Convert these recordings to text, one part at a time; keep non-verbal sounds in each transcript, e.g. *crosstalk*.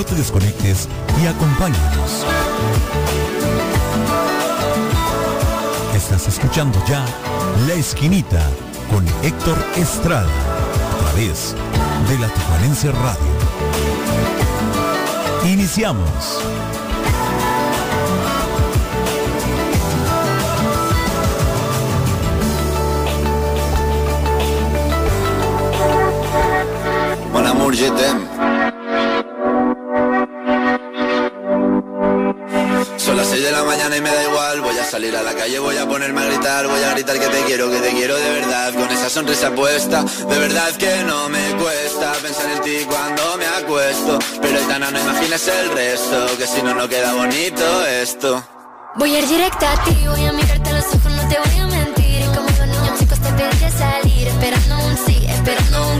No te desconectes y acompáñanos. Estás escuchando ya La Esquinita con Héctor Estrada a través de la Tijuanense Radio. Iniciamos. Mon amour, je t'aime. Salir a la calle, voy a ponerme a gritar. Voy a gritar que te quiero, que te quiero de verdad. Con esa sonrisa puesta, de verdad que no me cuesta pensar en ti cuando me acuesto. Pero Aitana, no imaginas el resto, que si no, no queda bonito esto. Voy a ir directa a ti, voy a mirarte los ojos, no te voy a mentir. Como los niños chicos te pediré salir, esperando un sí, esperando un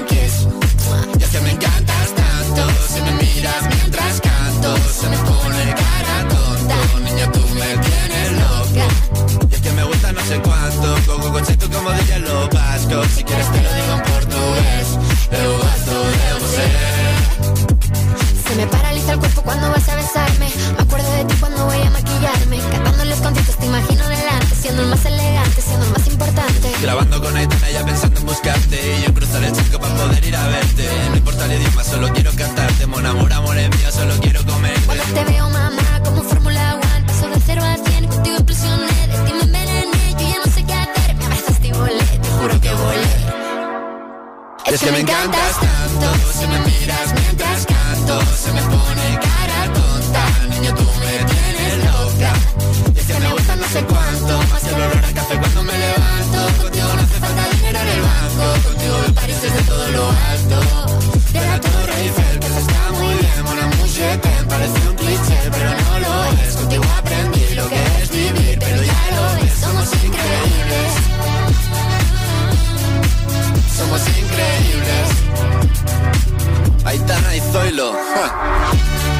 como diría lo vasco. Si quieres te lo digo en portugués, eu gosto de você. Se me paraliza el cuerpo cuando vas a besarme. Me acuerdo de ti cuando voy a maquillarme. Cantando los conciertos te imagino delante, siendo el más elegante, siendo el más importante. Grabando con Aitana ya pensando en buscarte Y yo cruzar el chico para poder ir a verte No importa el idioma, solo quiero cantarte Mon amor, amor es mío, solo quiero comer Cuando te veo, mamá, que me encantas tanto Si me miras mientras canto Se me pone cara tonta. Niño, tú me tienes loca. Es que me gusta no sé cuánto Más el olor a café cuando me levanto. Contigo no hace falta dinero en el banco Contigo me París desde todo lo alto. De la Torre Eiffel Pues está muy bien amour, je t'aime Parece un cliché Pero no lo es. Contigo Aitana y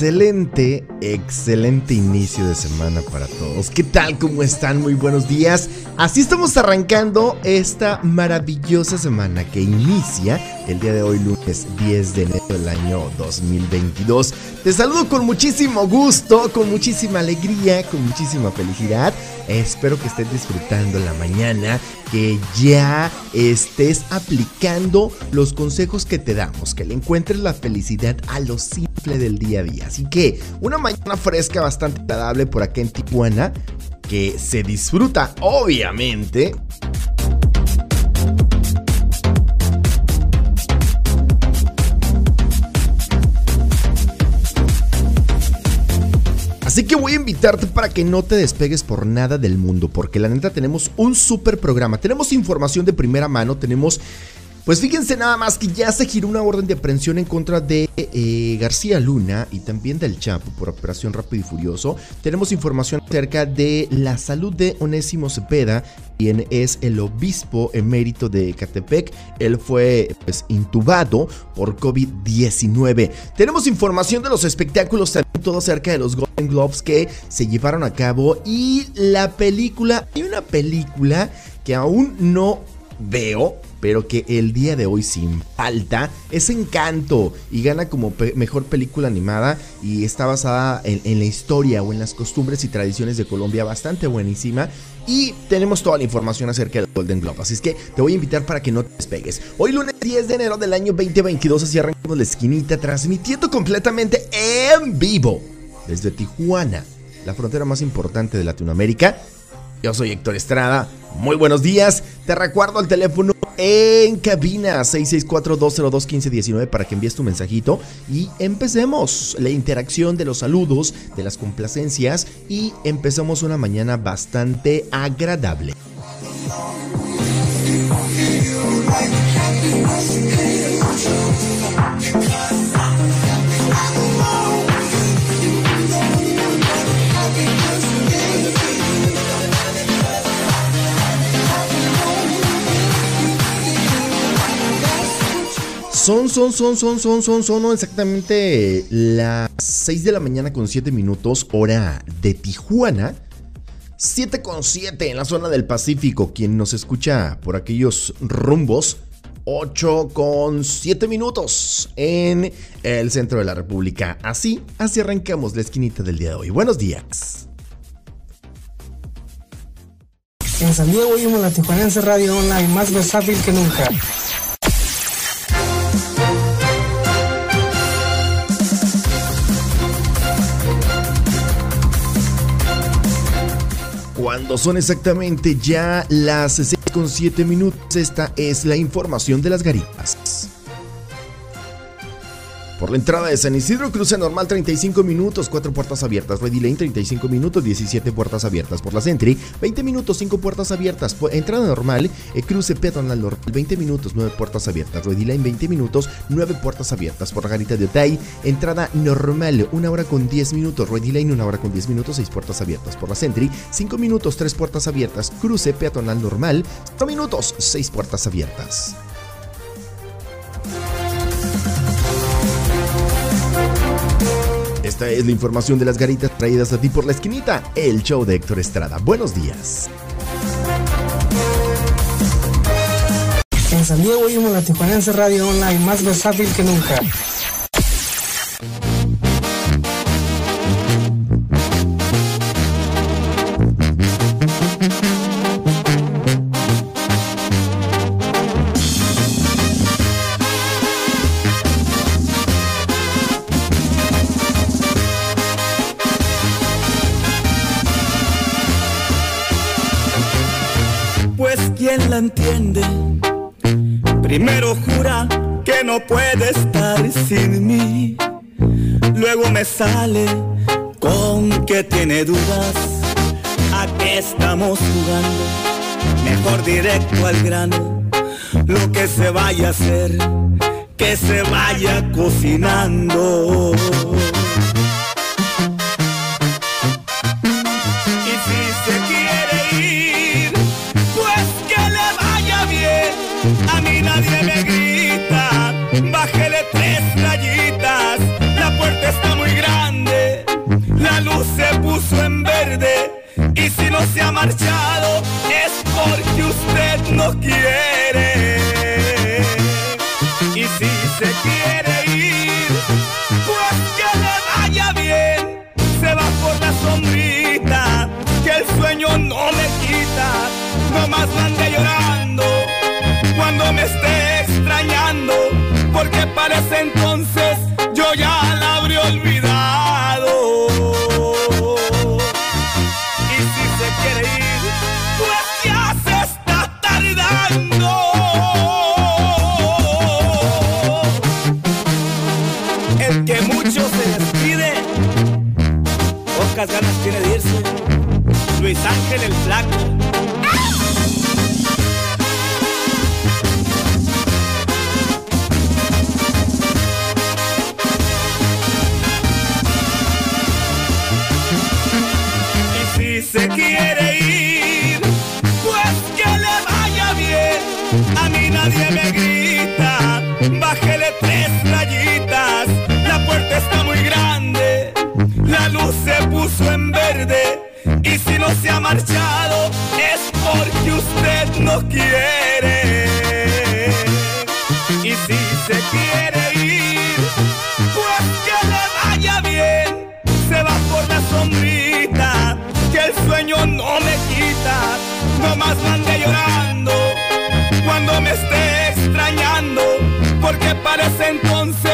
Excelente, excelente inicio de semana para todos. ¿Qué tal? ¿Cómo están? Muy buenos días. Así estamos arrancando esta maravillosa semana que inicia el día de hoy, lunes 10 de enero del año 2022. Te saludo con muchísimo gusto, con muchísima alegría, con muchísima felicidad. Espero que estés disfrutando la mañana, que ya estés aplicando los consejos que te damos, que le encuentres la felicidad a lo simple del día a día. Así que una mañana fresca bastante agradable por acá en Tijuana, que se disfruta obviamente Así que voy a invitarte para que no te despegues por nada del mundo, porque la neta tenemos un super programa. Tenemos información de primera mano, tenemos pues fíjense nada más que ya se giró una orden de aprehensión en contra de eh, García Luna y también del Chapo por Operación Rápido y Furioso. Tenemos información acerca de la salud de Onésimo Cepeda, quien es el obispo emérito de Catepec. Él fue pues, intubado por COVID-19. Tenemos información de los espectáculos, también todo acerca de los Golden Globes que se llevaron a cabo y la película. Hay una película que aún no veo, pero que el día de hoy sin falta es Encanto y gana como mejor película animada y está basada en, la historia o en las costumbres y tradiciones de Colombia bastante buenísima y tenemos toda la información acerca del Golden Globe, así es que te voy a invitar para que no te despegues. Hoy lunes 10 de enero del año 2022 así arrancamos la esquinita transmitiendo completamente en vivo desde Tijuana, la frontera más importante de Latinoamérica. Yo soy Héctor Estrada, muy buenos días, te recuerdo el teléfono en cabina 664-202-1519 para que envíes tu mensajito. Y empecemos la interacción de los saludos, de las complacencias y empezamos una mañana bastante agradable. Son, son, son, son, son, son, son exactamente las 6 de la mañana con 7 minutos, hora de Tijuana. 7 con 7 en la zona del Pacífico. Quien nos escucha por aquellos rumbos. 8 con 7 minutos en el centro de la República. Así, así arrancamos la esquinita del día de hoy. Buenos días. En San Diego oímos la Tijuanense Radio Online más versátil que nunca. Son exactamente ya las 6 con 7 minutos, esta es la información de las garitas. Por la entrada de San Isidro, cruce normal 35 minutos, 4 puertas abiertas. Ready Lane 35 minutos, 17 puertas abiertas. Por la Sentry, 20 minutos, 5 puertas abiertas. entrada normal, eh, cruce peatonal normal 20 minutos, 9 puertas abiertas. Ready Lane 20 minutos, 9 puertas abiertas. Por la garita de Otay, entrada normal, 1 hora con 10 minutos. Ready Lane 1 hora con 10 minutos, 6 puertas abiertas. Por la Sentry, 5 minutos, 3 puertas abiertas. Cruce peatonal normal, 4 minutos, 6 puertas abiertas. Esta es la información de las garitas traídas a ti por la esquinita, el show de Héctor Estrada. Buenos días. En San Diego oímos la Tijuanense Radio Online más versátil que nunca. Entiende. Primero jura que no puede estar sin mí. Luego me sale con que tiene dudas. ¿A qué estamos jugando? Mejor directo al grano. Lo que se vaya a hacer, que se vaya cocinando. Se ha marchado es porque usted no quiere. Y si se quiere ir, pues que le vaya bien. Se va por la sombrita, que el sueño no me quita. No más ande llorando cuando me esté extrañando, porque parece entonces marchado es porque usted no quiere. Y si se quiere ir, pues que le vaya bien. Se va por la sombrita, que el sueño no me quita. No más mande llorando cuando me esté extrañando, porque parece entonces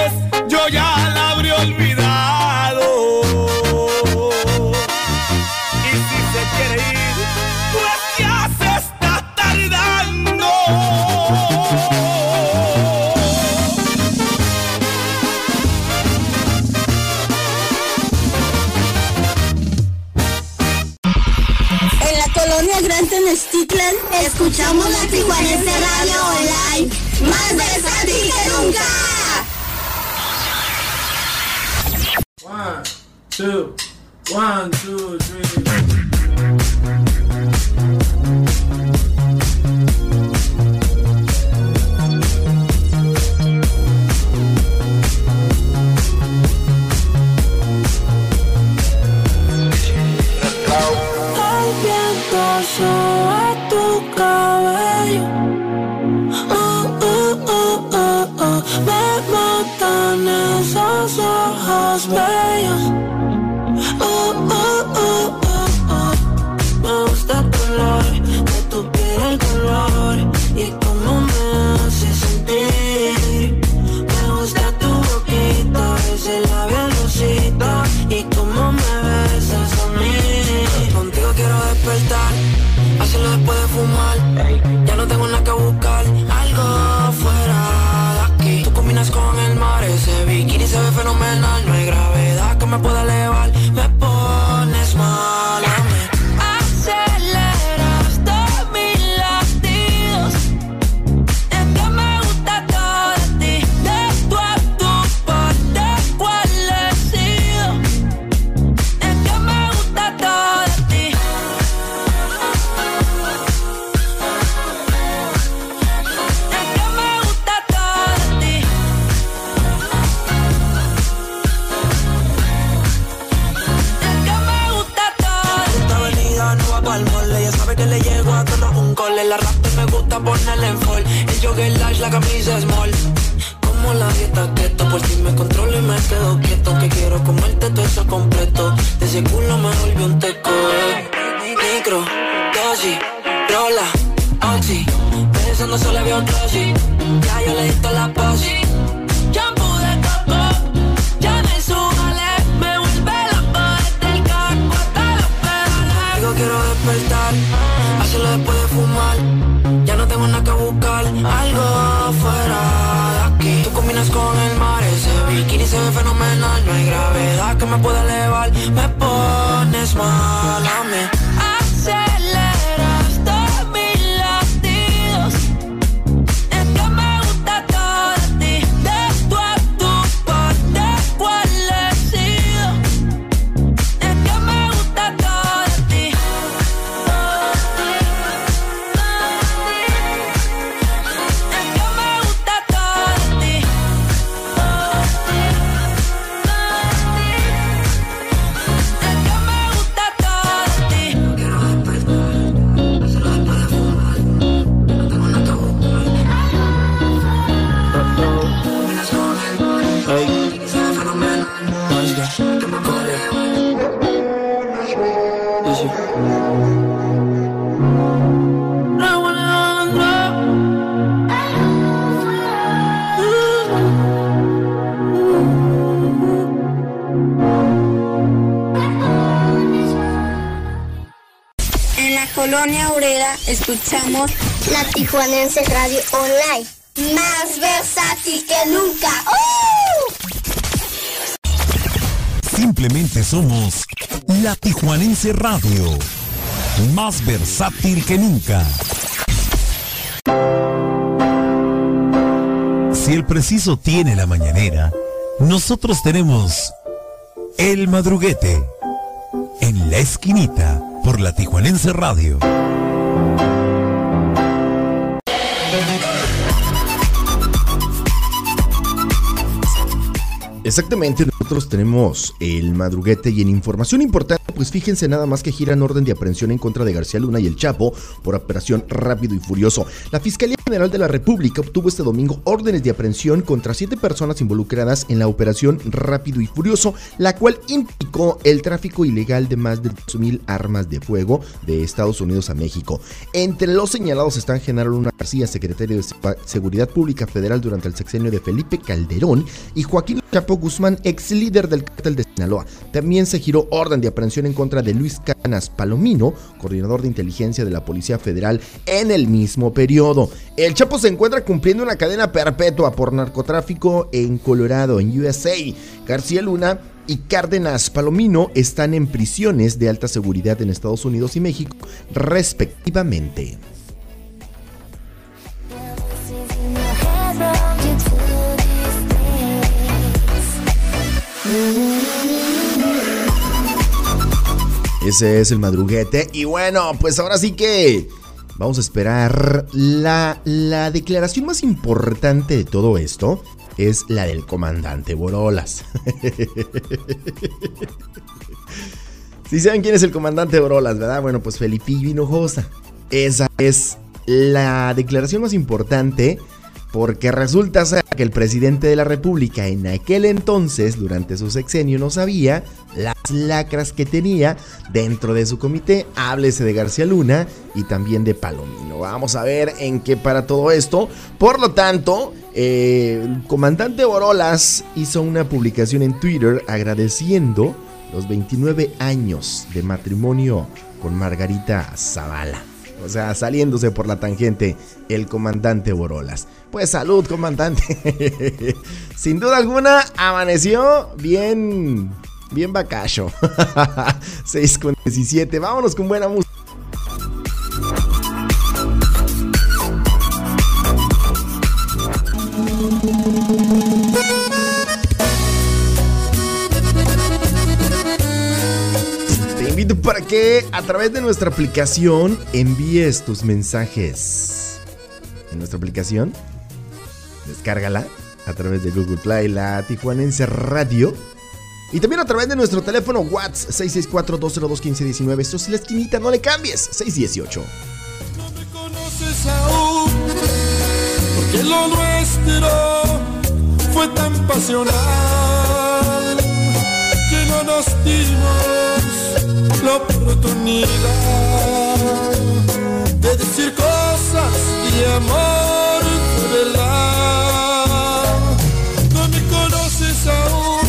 escuchamos la Tijuanense Radio Online, más que nunca. One, two, one, Colonia Obrera escuchamos la Tijuanense Radio Online. Más versátil que nunca. ¡Uh! Simplemente somos la Tijuanense Radio. Más versátil que nunca. Si el preciso tiene la mañanera, nosotros tenemos el madruguete en la esquinita por la Tijuanense Radio. Exactamente, nosotros tenemos el madruguete y en información importante, pues fíjense nada más que giran orden de aprehensión en contra de García Luna y el Chapo por operación Rápido y Furioso. La Fiscalía General de la República obtuvo este domingo órdenes de aprehensión contra siete personas involucradas en la operación Rápido y Furioso, la cual implicó el tráfico ilegal de más de 2.000 armas de fuego de Estados Unidos a México. Entre los señalados están Genaro Luna García, secretario de Seguridad Pública Federal durante el sexenio de Felipe Calderón, y Joaquín Chapo Guzmán, ex líder del cártel de Sinaloa. También se giró orden de aprehensión en contra de Luis Canas Palomino, coordinador de inteligencia de la Policía Federal, en el mismo periodo. El Chapo se encuentra cumpliendo una cadena perpetua por narcotráfico en Colorado, en USA. García Luna y Cárdenas Palomino están en prisiones de alta seguridad en Estados Unidos y México, respectivamente. Ese es el madruguete. Y bueno, pues ahora sí que vamos a esperar la, la declaración más importante de todo esto. Es la del comandante Borolas. *laughs* Si saben quién es el comandante Borolas, ¿verdad? Bueno, pues Felipe Hinojosa. Esa es la declaración más importante porque resulta ser que el presidente de la República en aquel entonces, durante su sexenio, no sabía las lacras que tenía dentro de su comité. Háblese de García Luna y también de Palomino. Vamos a ver en qué para todo esto. Por lo tanto, eh, el comandante Borolas hizo una publicación en Twitter agradeciendo los 29 años de matrimonio con Margarita Zavala. O sea, saliéndose por la tangente el comandante Borolas. Pues salud, comandante. *laughs* Sin duda alguna, amaneció bien, bien bacacho. *laughs* 6 con 17. Vámonos con buena música. Para que a través de nuestra aplicación envíes tus mensajes. En nuestra aplicación, descárgala a través de Google Play, la Tijuanense Radio. Y también a través de nuestro teléfono WhatsApp 664-202-1519. Esto es la esquinita, no le cambies. 618. conoces aún, porque lo nuestro fue tan pasional que no nos dimos la oportunidad de decir cosas y amor de verdad. No me conoces aún,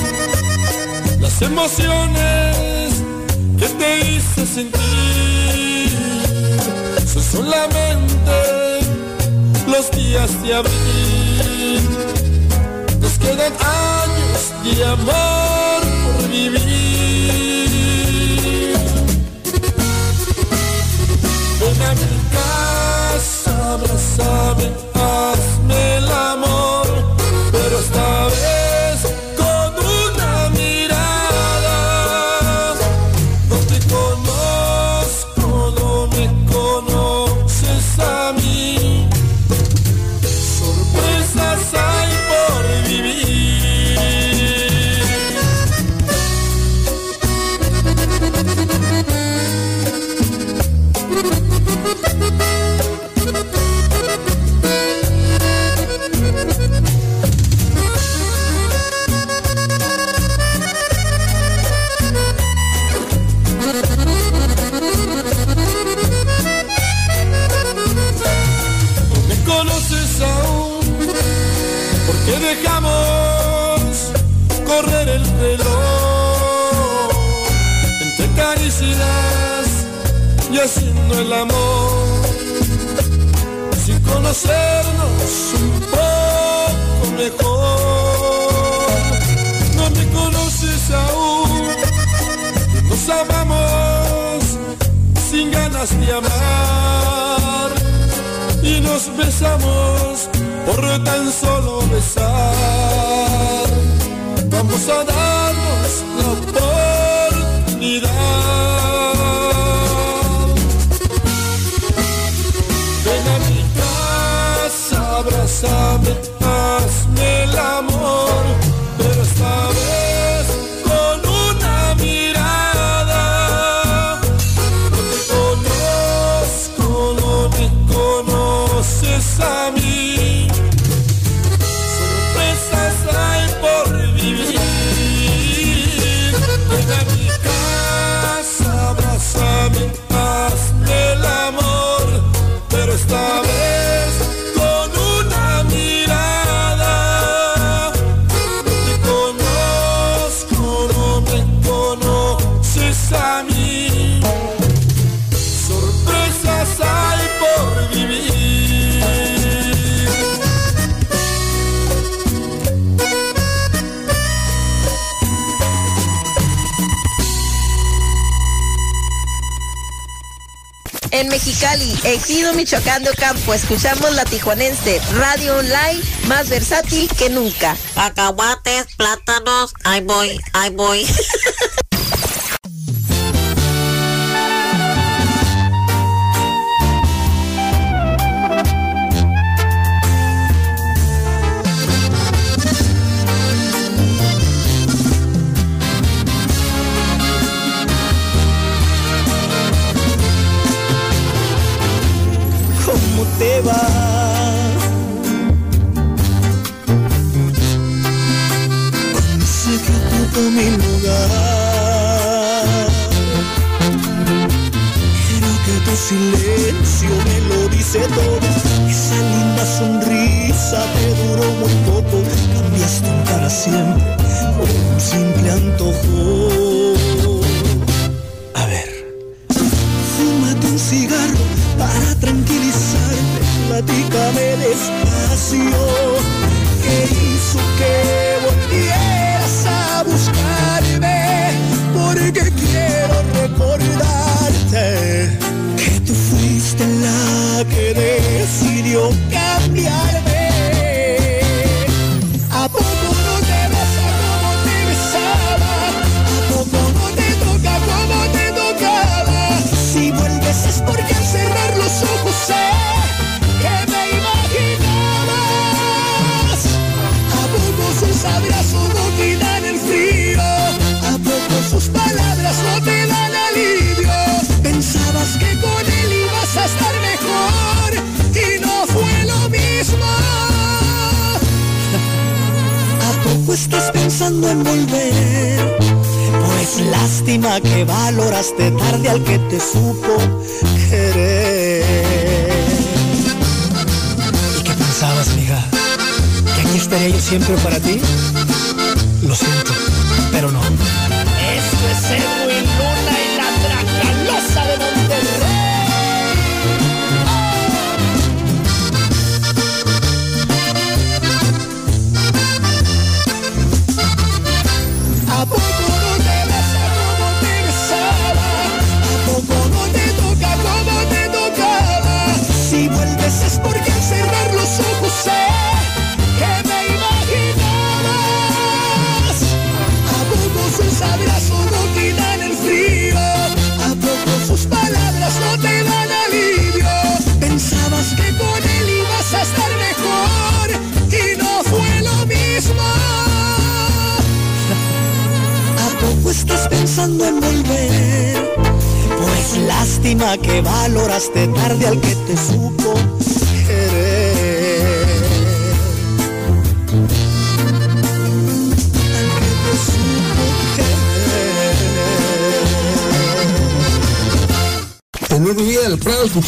las emociones que te hice sentir son solamente los días de abril. Nos quedan años de amor por vivir. besamos por tan solo besar. Vamos a darnos la oportunidad Mexicali, Ejido Michoacán de Ocampo, escuchamos la tijuanense, radio online más versátil que nunca. Cacahuates, plátanos, ahí voy, ahí voy. *laughs* siempre, un simple antojo. te supo querer. ¿Y qué pensabas, mija? ¿Que aquí estaría yo siempre para ti?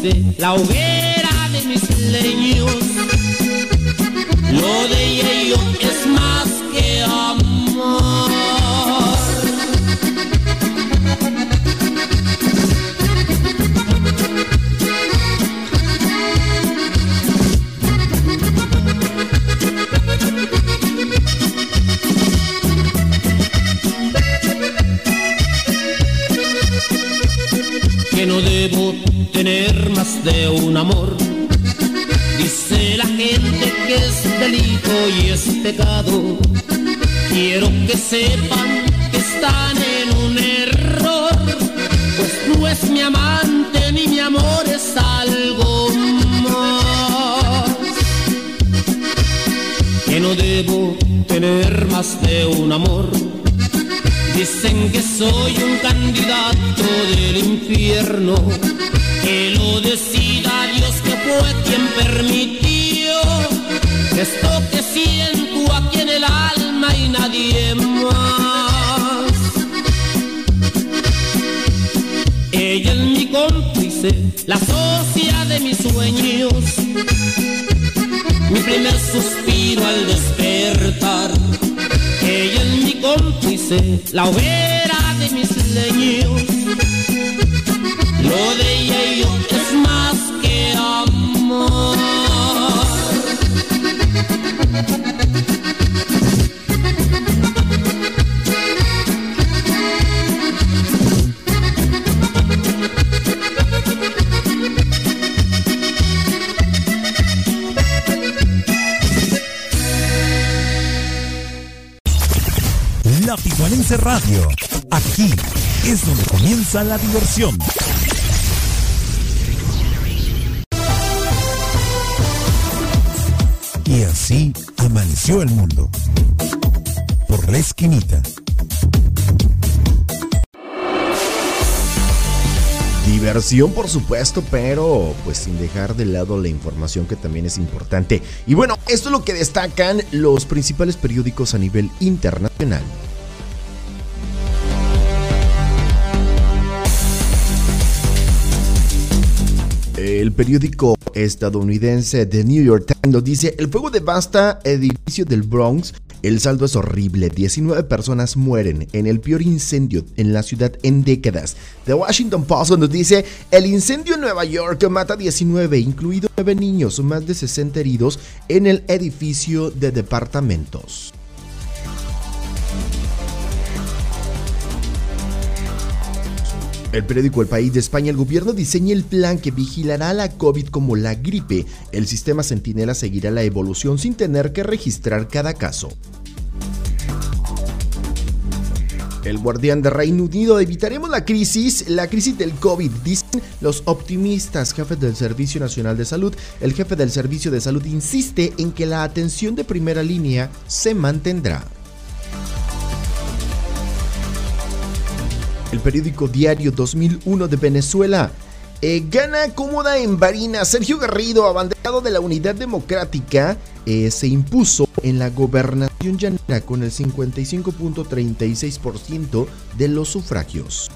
Cómplice, la hoguera de mis leños. Lo de yo es más que amor. De un amor. Dice la gente que es delito y es pecado. Quiero que sepan que están en un error, pues no es mi amante ni mi amor es algo más. Que no debo tener más de un amor. Dicen que soy un candidato del infierno, que lo decida Dios que fue quien permitió esto que siento aquí en el alma y nadie más. Ella es mi cómplice, la socia de mis sueños, mi primer suspiro al despertar. Ella es mi cómplice, la hoguera de mis leños. La Tijuanense Radio. Aquí es donde comienza la diversión. El mundo. Por la esquinita. Diversión, por supuesto, pero pues sin dejar de lado la información que también es importante. Y bueno, esto es lo que destacan los principales periódicos a nivel internacional. El periódico estadounidense The New York Times nos dice, el fuego devasta edificio del Bronx, el saldo es horrible, 19 personas mueren en el peor incendio en la ciudad en décadas. The Washington Post nos dice, el incendio en Nueva York mata 19, incluidos 9 niños, más de 60 heridos en el edificio de departamentos. El periódico El País de España, el gobierno diseña el plan que vigilará la COVID como la gripe. El sistema Centinela seguirá la evolución sin tener que registrar cada caso. El guardián de Reino Unido, evitaremos la crisis, la crisis del COVID, dicen los optimistas, jefes del Servicio Nacional de Salud. El jefe del Servicio de Salud insiste en que la atención de primera línea se mantendrá. El periódico Diario 2001 de Venezuela eh, gana cómoda en Barinas. Sergio Garrido, abanderado de la Unidad Democrática, eh, se impuso en la gobernación llanera con el 55.36% de los sufragios.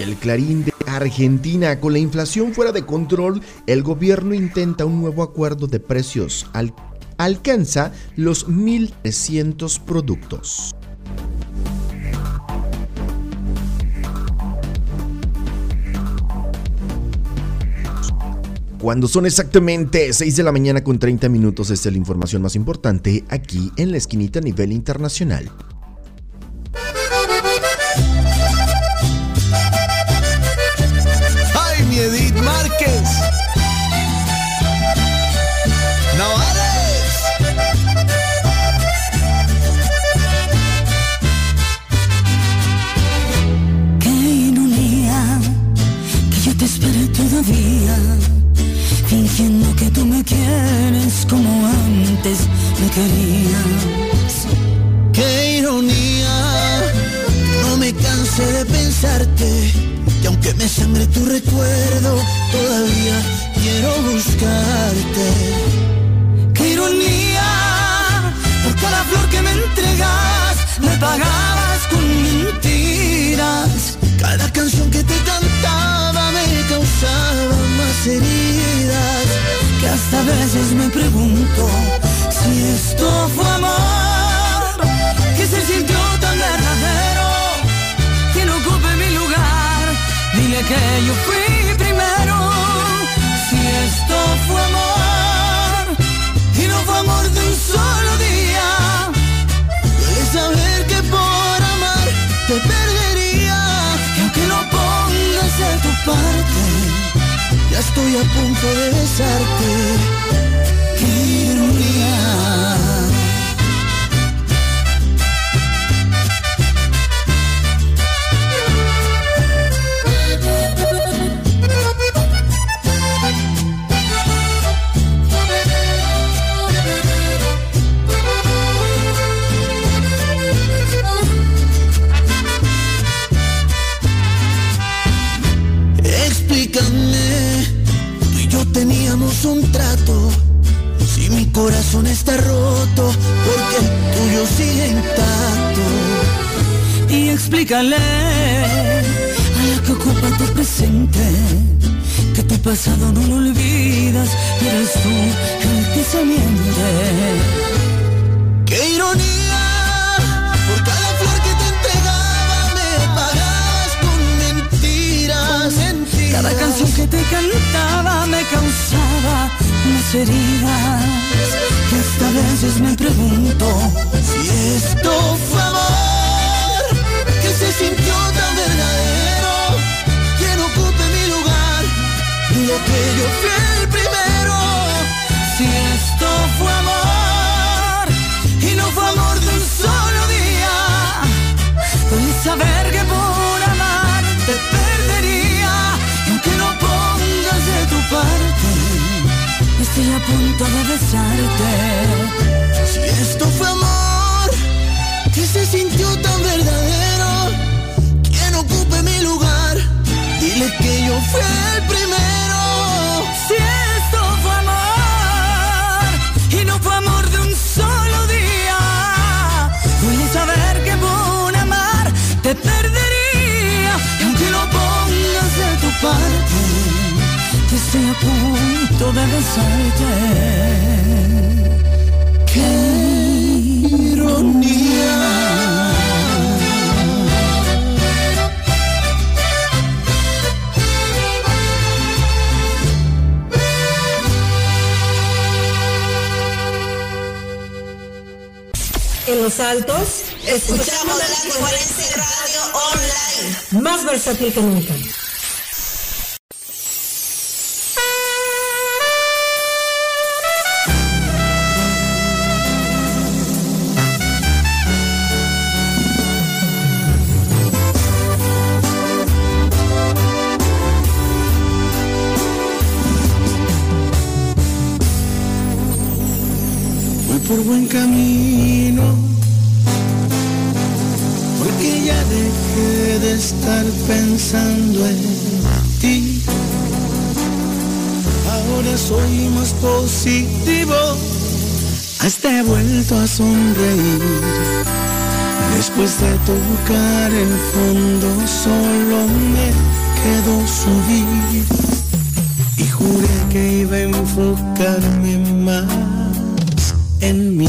El Clarín de Argentina, con la inflación fuera de control, el gobierno intenta un nuevo acuerdo de precios. Al- alcanza los 1.300 productos. Cuando son exactamente 6 de la mañana con 30 minutos, esta es la información más importante aquí en la esquinita a nivel internacional. Me sangre tu recuerdo, todavía quiero buscarte. Qué ironía, por cada flor que me entregas, me pagabas con mentiras. Cada canción que te cantaba me causaba más heridas. Que hasta a veces me pregunto si esto fue amor, que se sintió que yo fui primero, si esto fue amor, Y no fue amor de un solo día. Debes saber que por amar te perdería. que aunque no pongas de tu parte, Ya estoy a punto de besarte. Explícale a la que ocupa tu presente que tu pasado no lo olvidas y eres tú el que se miente. ¡Qué ironía! Por cada flor que te entregaba me pagabas con mentiras. Cada canción que te cantaba me causaba unas heridas que hasta a veces me pregunto Si esto fue yo fui el primero. si esto fue amor y no fue amor de un solo día. Puedes saber que por amar te perdería y aunque no pongas de tu parte, estoy a punto de besarte. Si esto fue amor, que se sintió tan verdadero, quien ocupe mi lugar, dile que yo fui el primero. Fue amor de un solo día, puedes saber que por amar te perdería y aunque no pongas de tu parte, que estoy a punto de besarte. ¡Qué ironía! En los altos, Escuchamos la Tijuanense Radio Online. más versátil que nunca. Por buen camino, positivo, hasta he vuelto a sonreír. Después de tocar el fondo, solo me quedó subir. Y juré que iba a enfocarme más en mí.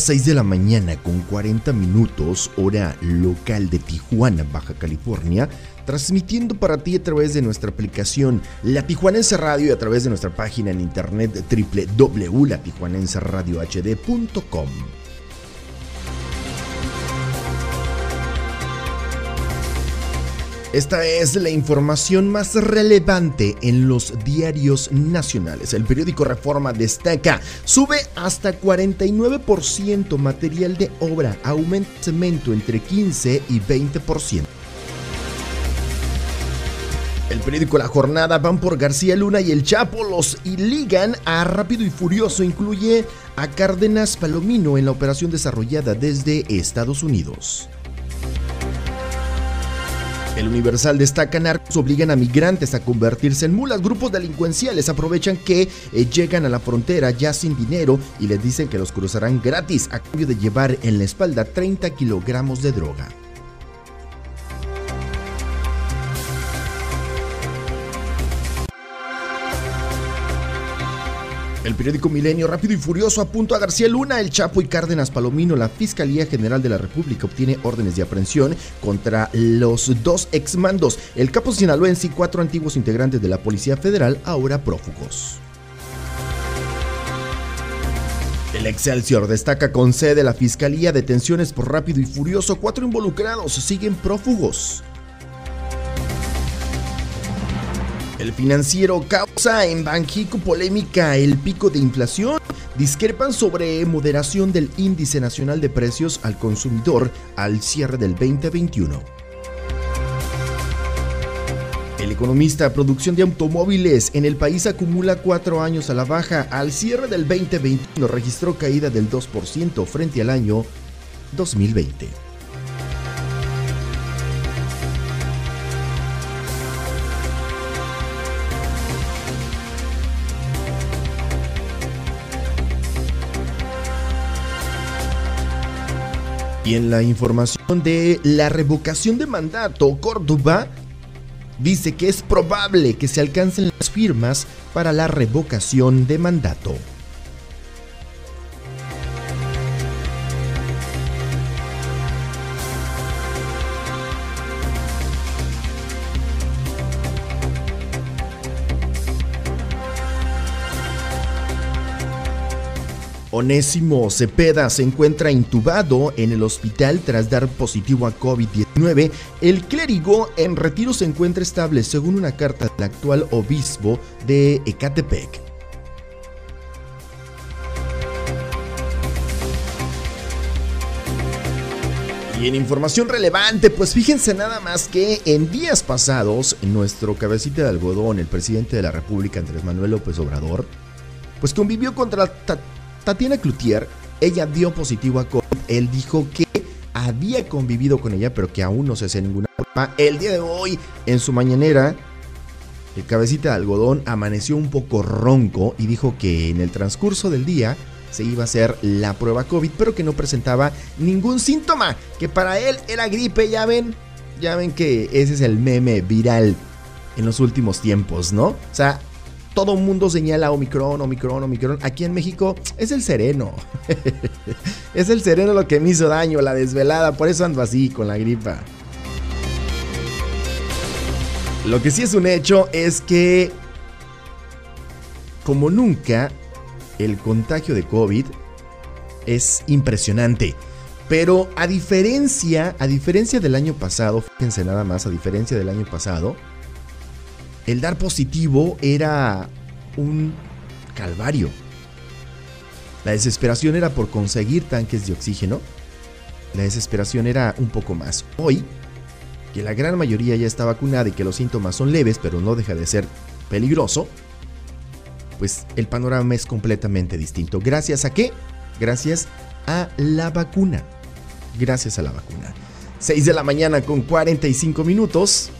Ya 6 de la mañana con 40 minutos, hora local de Tijuana, Baja California, transmitiendo para ti a través de nuestra aplicación La Tijuanense Radio y a través de nuestra página en internet www.latijuanenseradiohd.com. Esta es la información más relevante en los diarios nacionales. El periódico Reforma destaca, sube hasta 49% material de obra, aumenta cemento entre 15 y 20%. El periódico La Jornada van por García Luna y el Chapo los y ligan a Rápido y Furioso. Incluye a Cárdenas Palomino en la operación desarrollada desde Estados Unidos. El Universal destaca narcos obligan a migrantes a convertirse en mulas. Grupos delincuenciales aprovechan que eh, llegan a la frontera ya sin dinero y les dicen que los cruzarán gratis a cambio de llevar en la espalda 30 kilogramos de droga. El periódico Milenio Rápido y Furioso apunta a García Luna, El Chapo y Cárdenas Palomino. La Fiscalía General de la República obtiene órdenes de aprehensión contra los dos exmandos, el capo sinaloense y cuatro antiguos integrantes de la Policía Federal, ahora prófugos. El Excelsior destaca con sede la Fiscalía detenciones por Rápido y Furioso. Cuatro involucrados siguen prófugos. El financiero causa en Banjico polémica el pico de inflación. Discrepan sobre moderación del índice nacional de precios al consumidor al cierre del 2021. El economista producción de automóviles en el país acumula cuatro años a la baja. Al cierre del 2021 registró caída del 2% frente al año 2020. Y en la información de la revocación de mandato, Córdoba dice que es probable que se alcancen las firmas para la revocación de mandato. Onésimo Cepeda se encuentra intubado en el hospital tras dar positivo a COVID-19. El clérigo en retiro se encuentra estable según una carta del actual obispo de Ecatepec. Y en información relevante, pues fíjense nada más que en días pasados, nuestro cabecita de algodón, el presidente de la República, Andrés Manuel López Obrador, pues convivió contra Tatiana Cloutier. Ella dio positivo a COVID. Él dijo que había convivido con ella, pero que aún no se hace ninguna prueba. El día de hoy, en su mañanera, el cabecita de algodón amaneció un poco ronco y dijo que en el transcurso del día se iba a hacer la prueba COVID, pero que no presentaba ningún síntoma, que para él era gripe, ya ven, ya ven que ese es el meme viral en los últimos tiempos, ¿no? O sea, todo el mundo señala Omicron, Omicron, Omicron. Aquí en México es el sereno. *laughs* es el sereno lo que me hizo daño, la desvelada, por eso ando así con la gripa. Lo que sí es un hecho es que, como nunca, el contagio de COVID es impresionante. Pero a diferencia, a diferencia del año pasado, fíjense nada más, a diferencia del año pasado, el dar positivo era un calvario. La desesperación era por conseguir tanques de oxígeno. La desesperación era un poco más. Hoy, que la gran mayoría ya está vacunada y que los síntomas son leves, pero no deja de ser peligroso, pues el panorama es completamente distinto. ¿Gracias a qué? Gracias a la vacuna. Gracias a la vacuna. 6 de la mañana con 45 minutos.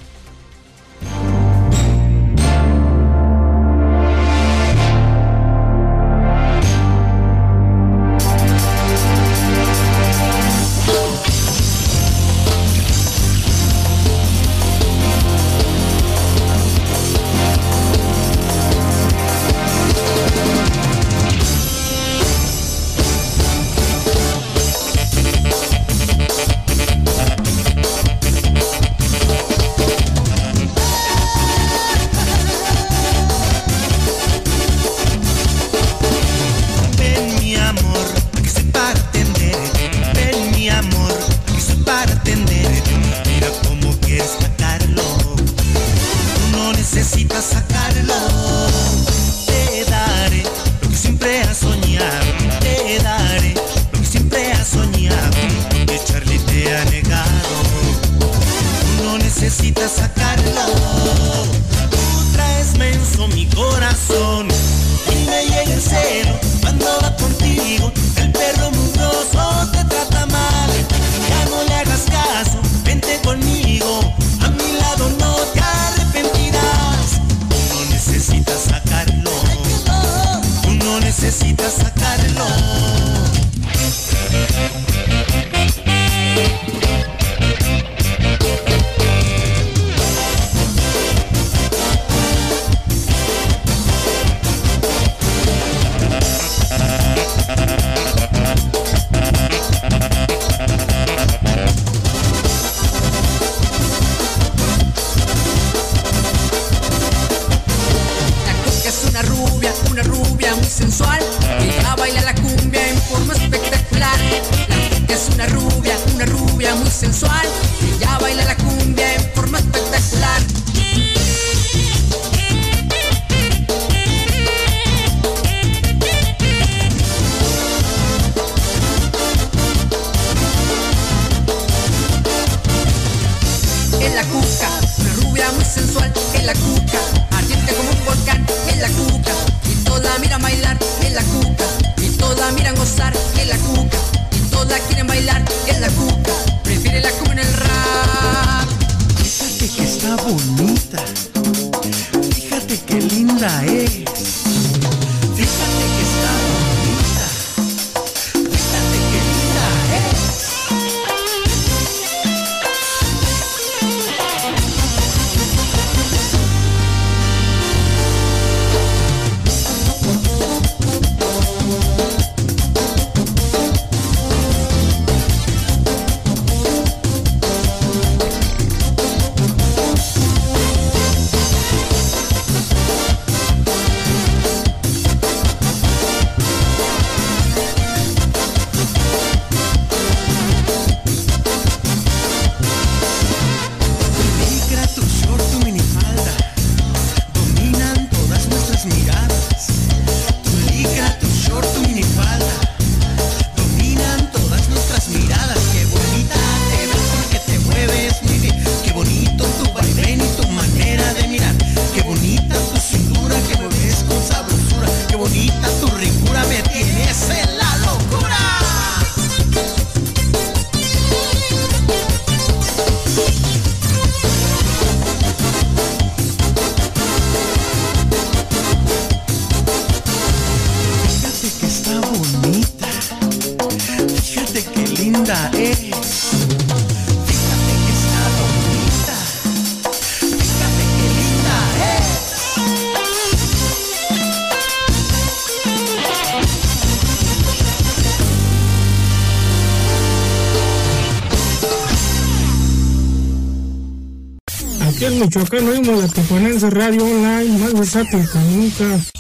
Michoacán, oímos la Tijuanense Radio Online, más versátil que nunca.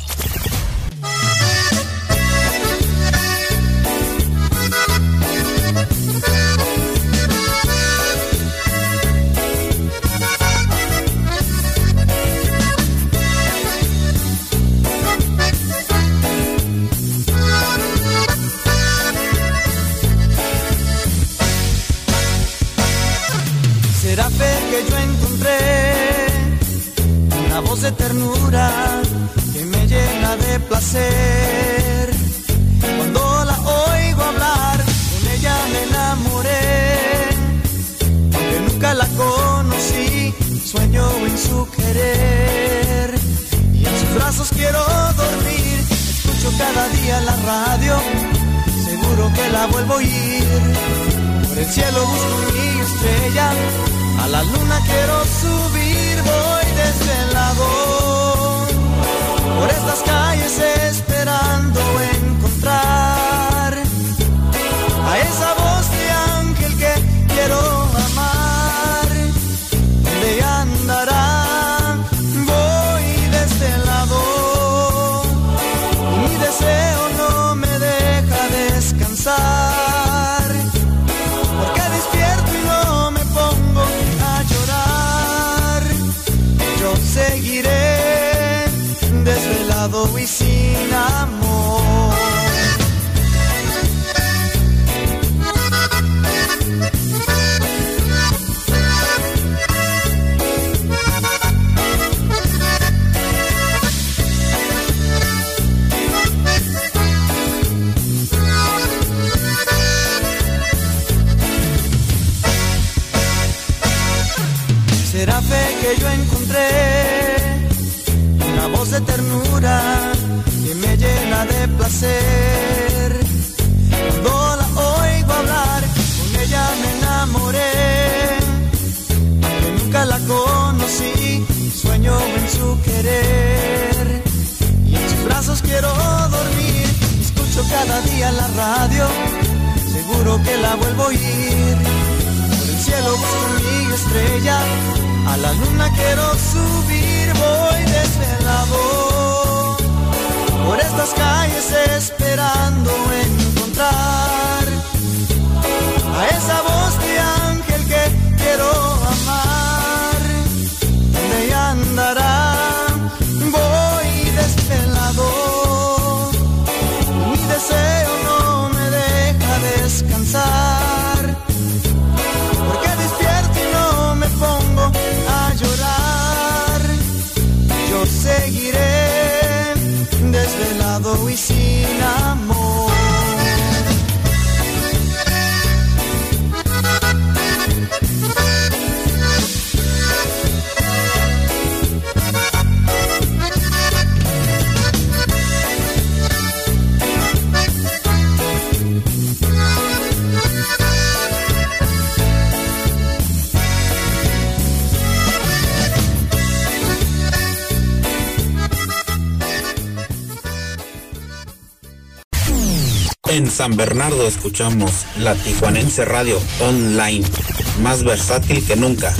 San Bernardo escuchamos la Tijuanense Radio Online, más versátil que nunca.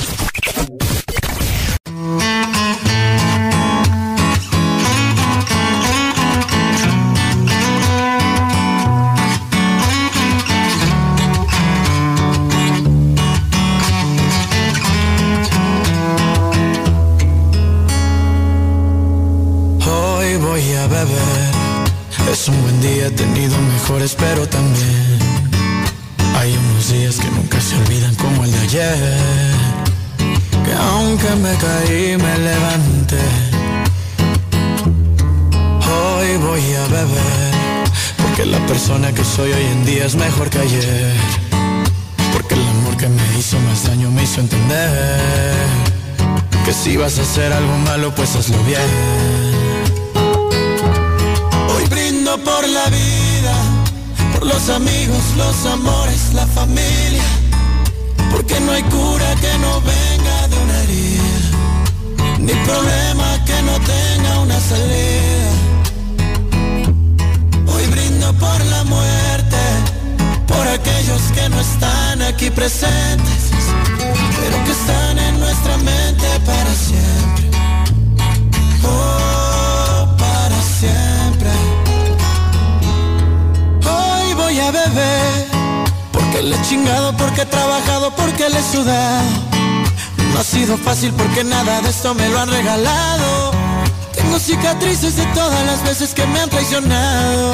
de esto me lo han regalado. Tengo cicatrices de todas las veces que me han traicionado.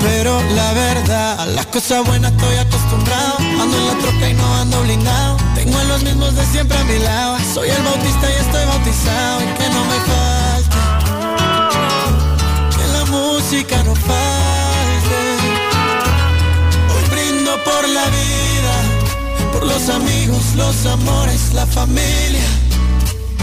Pero la verdad, a las cosas buenas estoy acostumbrado. Ando en la troca y no ando blindado. Tengo a los mismos de siempre a mi lado. Soy el bautista y estoy bautizado. Y que no me falte. Que la música no falte. Hoy brindo por la vida, por los amigos, los amores, la familia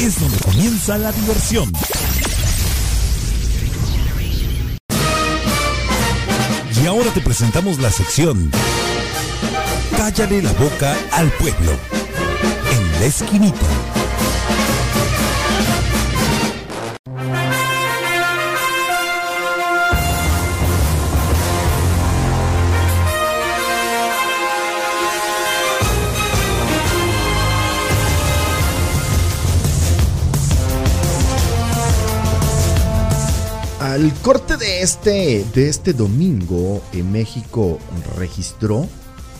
Es donde comienza la diversión. Y ahora te presentamos la sección Cállale la boca al pueblo. En la esquinita. Al corte de este, de este domingo, en México registró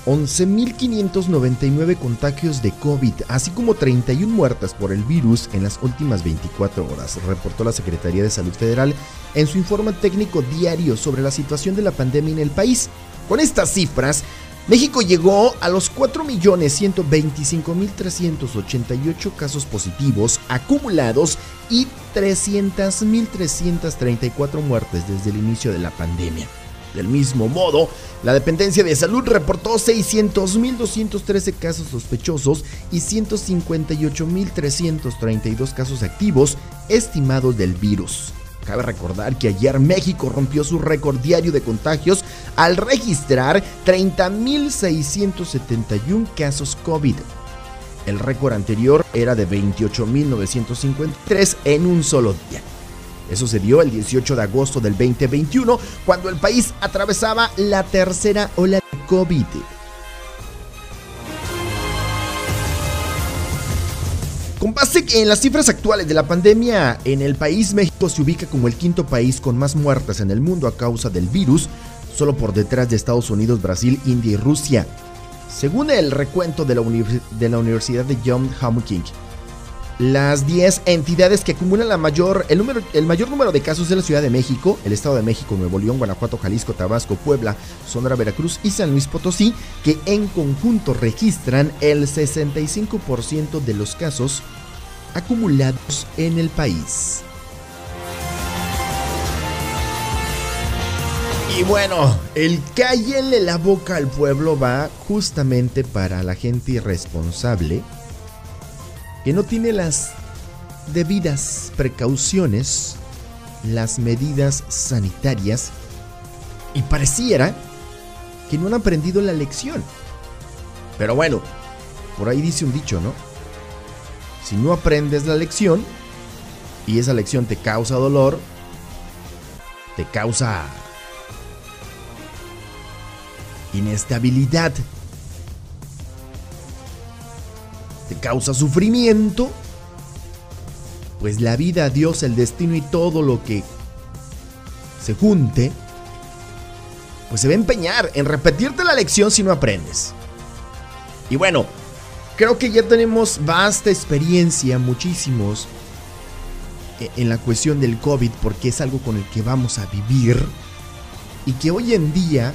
11.599 contagios de COVID, así como 31 muertes por el virus en las últimas 24 horas, reportó la Secretaría de Salud Federal en su informe técnico diario sobre la situación de la pandemia en el país. Con estas cifras, México llegó a los 4.125.388 casos positivos acumulados y 300.334 muertes desde el inicio de la pandemia. Del mismo modo, la dependencia de salud reportó 600.213 casos sospechosos y 158.332 casos activos estimados del virus. Cabe recordar que ayer México rompió su récord diario de contagios al registrar 30.671 casos COVID. El récord anterior era de 28.953 en un solo día. Eso se dio el 18 de agosto del 2021, cuando el país atravesaba la tercera ola de COVID. Con base en las cifras actuales de la pandemia en el país, México se ubica como el quinto país con más muertes en el mundo a causa del virus, solo por detrás de Estados Unidos, Brasil, India y Rusia. Según el recuento de la, Universidad de John Hopkins, las 10 entidades que acumulan la mayor, el, número, el mayor número de casos de la Ciudad de México, el Estado de México, Nuevo León, Guanajuato, Jalisco, Tabasco, Puebla, Sonora, Veracruz y San Luis Potosí, que en conjunto registran el 65% de los casos acumulados en el país. Y bueno, el cállenle la boca al pueblo va justamente para la gente irresponsable que no tiene las debidas precauciones, las medidas sanitarias y pareciera que no han aprendido la lección. Pero bueno, por ahí dice un dicho, ¿no? Si no aprendes la lección y esa lección te causa dolor, te causa inestabilidad, te causa sufrimiento, pues la vida, Dios, el destino y todo lo que se junte, pues se va a empeñar en repetirte la lección si no aprendes. Y bueno, creo que ya tenemos vasta experiencia, muchísimos, e-, en la cuestión del COVID, porque es algo con el que vamos a vivir y que hoy en día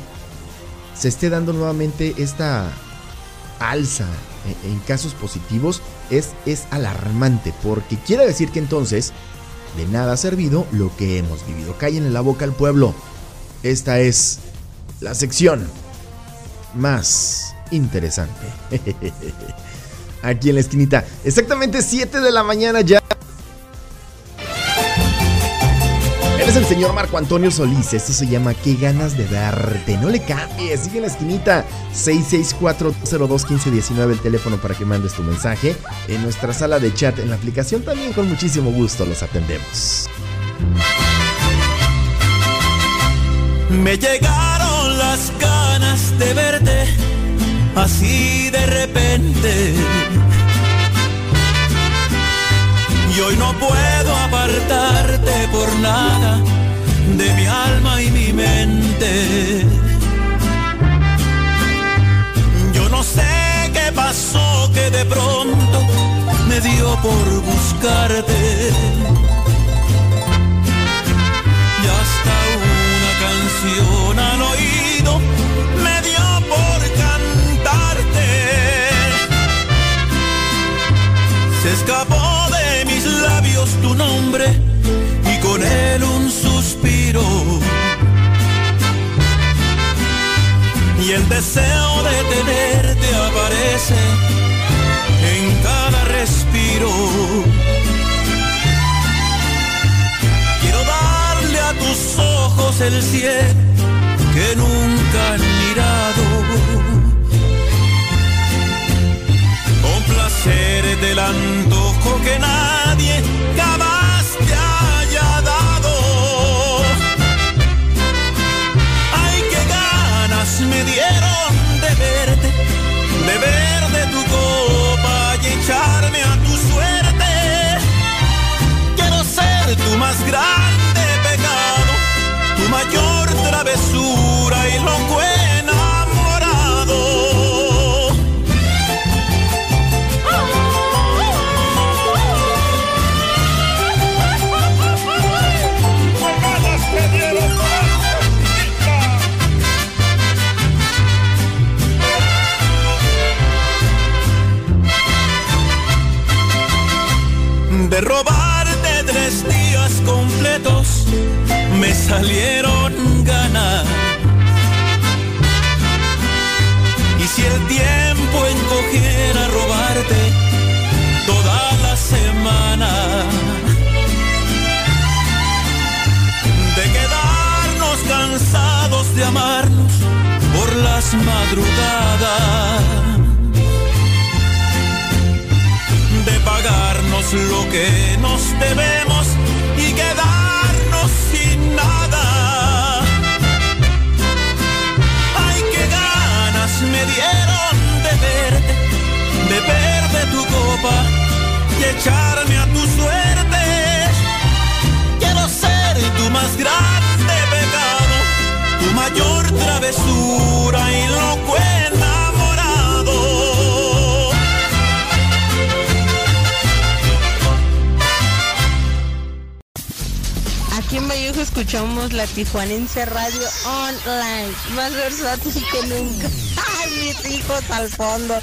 se esté dando nuevamente esta alza en, casos positivos es, es alarmante, porque quiere decir que entonces de nada ha servido lo que hemos vivido. Callen en la boca al pueblo. Esta es la sección más interesante. *laughs* Aquí en la esquinita. Exactamente 7 de la mañana ya. Es el señor Marco Antonio Solís. Esto se llama Qué ganas de verte. No le cambies. Sigue en la esquinita. 664-02-1519 el teléfono para que mandes tu mensaje. En nuestra sala de chat en la aplicación también con muchísimo gusto los atendemos. Me llegaron las ganas de verte así de repente. Y hoy no puedo apartarte por nada de mi alma y mi mente. Yo no sé qué pasó que de pronto me dio por buscarte. Y hasta una canción tu nombre y con él un suspiro. Y el deseo de tenerte aparece en cada respiro. Quiero darle a tus ojos el cielo que nunca han mirado. Complacer del antojo que nadie jamás te haya dado. Ay, qué ganas me dieron de verte, de ver de tu copa y echarme a tu suerte. Quiero ser tu más grande pecado, tu mayor travesura y loco enamorado. Me salieron ganas. Y si el tiempo encogiera robarte toda la semana, de quedarnos cansados de amarnos por las madrugadas, de pagarnos lo que nos debemos y quedarnos tu copa y echarme a tu suerte. Quiero ser tu más grande pecado, tu mayor travesura y loco enamorado. Aquí en Vallejo escuchamos la Tijuanense Radio Online, más versátil que nunca. *laughs* ¡Ay, mis hijos al fondo!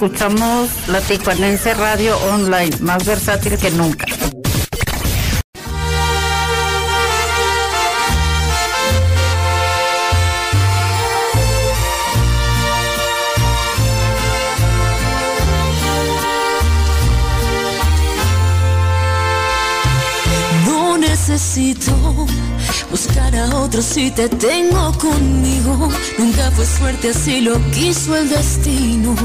Escuchamos la Tijuanense Radio Online, más versátil que nunca. No necesito buscar a otro si te tengo conmigo. Nunca fue suerte, así lo quiso el destino.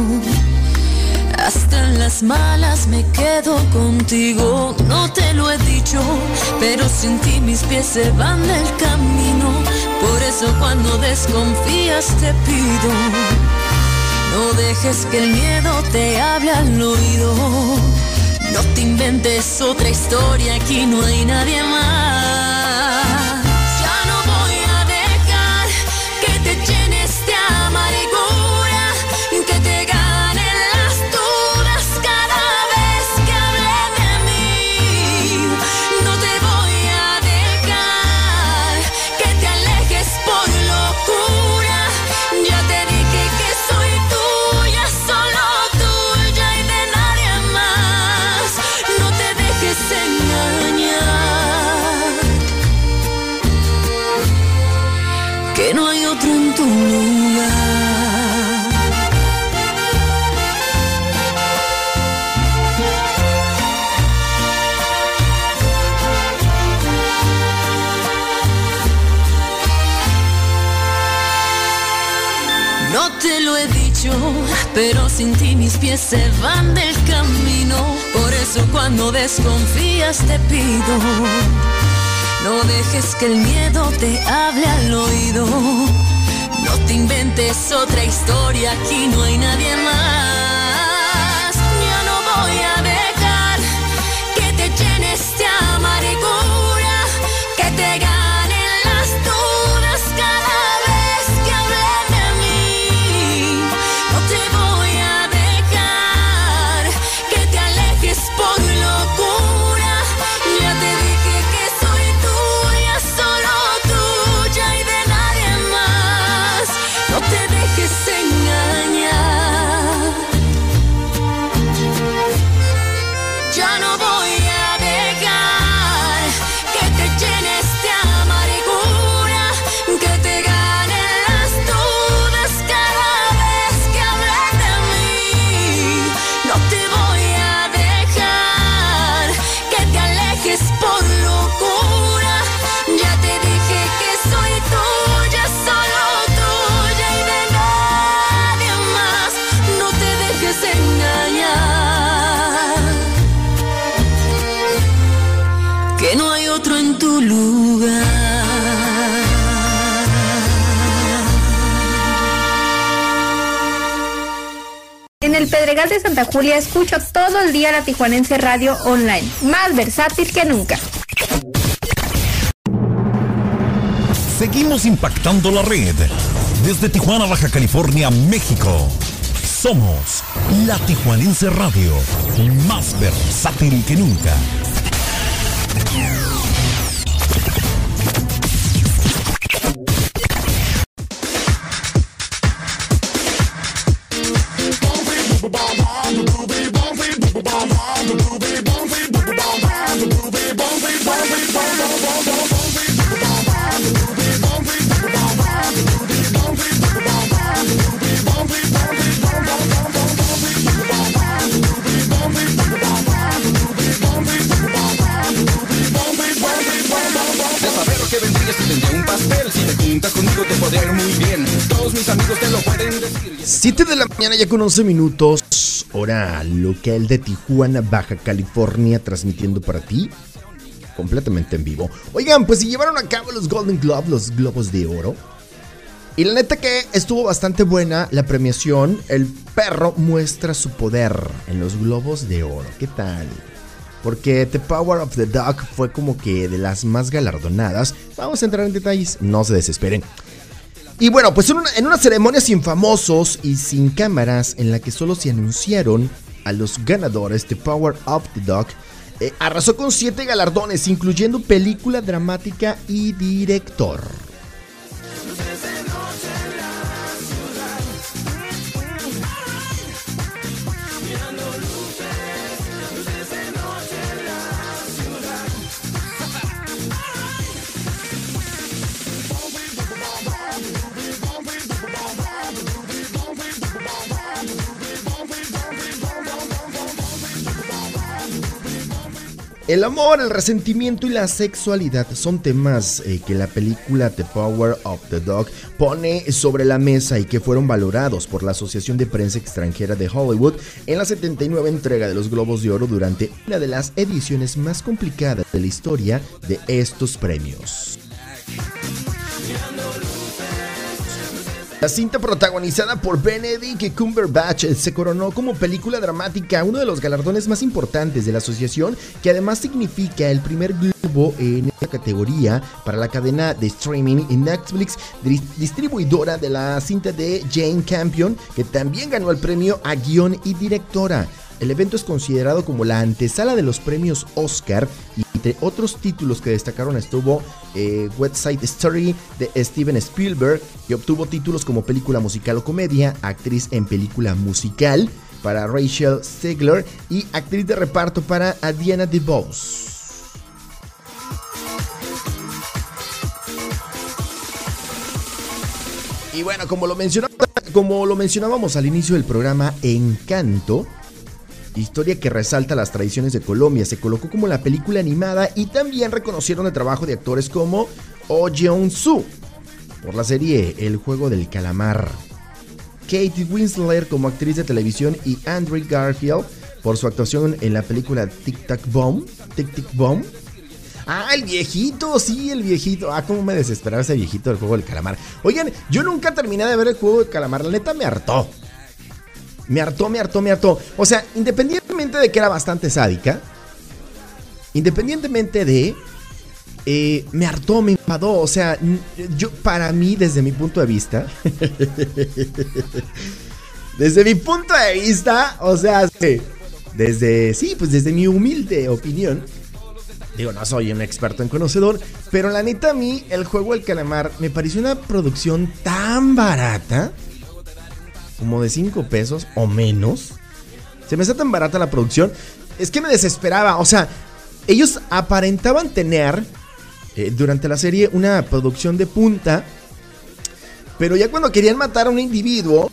Hasta en las malas me quedo contigo. No te lo he dicho, pero sin ti mis pies se van del camino. Por eso cuando desconfías te pido. No dejes que el miedo te hable al oído. No te inventes otra historia, aquí no hay nadie más. Pero sin ti mis pies se van del camino. Por eso cuando desconfías te pido, no dejes que el miedo te hable al oído. No te inventes otra historia, aquí no hay nadie más. De Santa Julia escucho todo el día la Tijuanense Radio Online, más versátil que nunca. Seguimos impactando la red. Desde Tijuana, Baja California, México. Somos la Tijuanense Radio, más versátil que nunca. Amigos te lo pueden decir. 7 de la mañana ya con 11 minutos, hora local de Tijuana, Baja California, transmitiendo para ti completamente en vivo. Oigan, pues si llevaron a cabo los Golden Globes, los Globos de Oro. Y la neta que estuvo bastante buena la premiación. El perro muestra su poder en los Globos de Oro. ¿Qué tal? Porque The Power of the Dog fue como que de las más galardonadas. Vamos a entrar en detalles, no se desesperen. Y bueno, pues en una, ceremonia sin famosos y sin cámaras, en la que solo se anunciaron a los ganadores de Power of the Dog, Eh, arrasó con siete galardones, incluyendo película dramática y director. El amor, el resentimiento y la sexualidad son temas eh, que la película The Power of the Dog pone sobre la mesa y que fueron valorados por la Asociación de Prensa Extranjera de Hollywood en la 79 entrega de los Globos de Oro durante una de las ediciones más complicadas de la historia de estos premios. La cinta protagonizada por Benedict Cumberbatch se coronó como película dramática, uno de los galardones más importantes de la asociación, que además significa el primer globo en esta categoría para la cadena de streaming en Netflix, distribuidora de la cinta de Jane Campion, que también ganó el premio a guion y directora. El evento es considerado como la antesala de los premios Oscar y entre otros títulos que destacaron estuvo eh, West Side Story de Steven Spielberg, que obtuvo títulos como película musical o comedia, actriz en película musical para Rachel Zegler y actriz de reparto para Diana DeVos. Y bueno, como lo, como lo mencionábamos al inicio del programa, Encanto historia que resalta las tradiciones de Colombia. Se colocó como la película animada y también reconocieron el trabajo de actores como Oh Jeon-soo por la serie El juego del calamar. Kate Winslet como actriz de televisión y Andrew Garfield por su actuación en la película Tic Tac Bomb. Tic Tic Bomb. Ah, el viejito, sí, el viejito. Ah, cómo me desesperaba ese viejito del juego del calamar. Oigan, yo nunca terminé de ver el juego del calamar. La neta me hartó. Me hartó, me hartó, me hartó. O sea, independientemente de que era bastante sádica, independientemente de... Eh, me hartó, me enfadó. O sea, yo, para mí, desde mi punto de vista... *laughs* desde mi punto de vista, o sea, desde... Sí, pues desde mi humilde opinión. Digo, no soy un experto en conocedor, pero la neta a mí el juego El Calamar me pareció una producción tan barata como de 5 pesos o menos. Se me hace tan barata la producción. Es que me desesperaba. O sea, ellos aparentaban tener eh, durante la serie una producción de punta. Pero ya cuando querían matar a un individuo,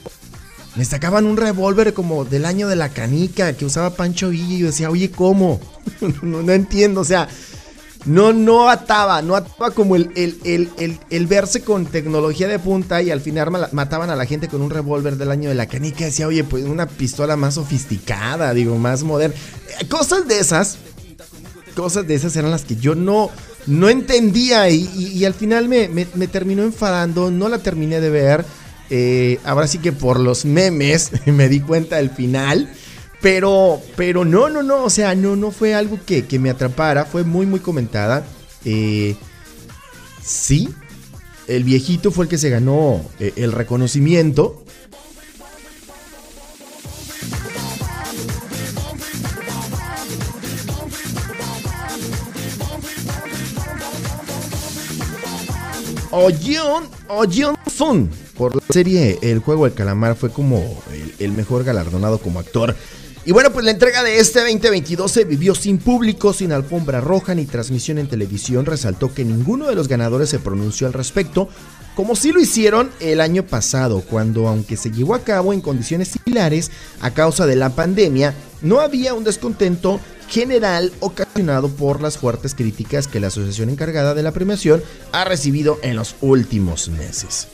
me sacaban un revólver como del año de la canica que usaba Pancho Villa. Y yo decía, oye, ¿cómo? *laughs* no, no entiendo. O sea, no, no ataba, no ataba como el, el, verse con tecnología de punta y al final mataban a la gente con un revólver del año de la canica. Decía, oye, pues una pistola más sofisticada, digo, más moderna. Eh, cosas de esas, cosas de esas eran las que yo no, no entendía y, al final me, terminó enfadando, no la terminé de ver. Eh, ahora sí que por los memes *laughs* me di cuenta del final. Pero, pero no, no, no, o sea, no, no fue algo que, me atrapara, fue muy, muy comentada. Eh, sí, el viejito fue el que se ganó eh, el reconocimiento. Oyeon, Oyeon Sun por la serie El juego del calamar fue como el mejor galardonado como actor. Y bueno, pues la entrega de este 2022 se vivió sin público, sin alfombra roja ni transmisión en televisión. Resaltó que ninguno de los ganadores se pronunció al respecto, como sí lo hicieron el año pasado, cuando aunque se llevó a cabo en condiciones similares a causa de la pandemia, no había un descontento general ocasionado por las fuertes críticas que la asociación encargada de la premiación ha recibido en los últimos meses.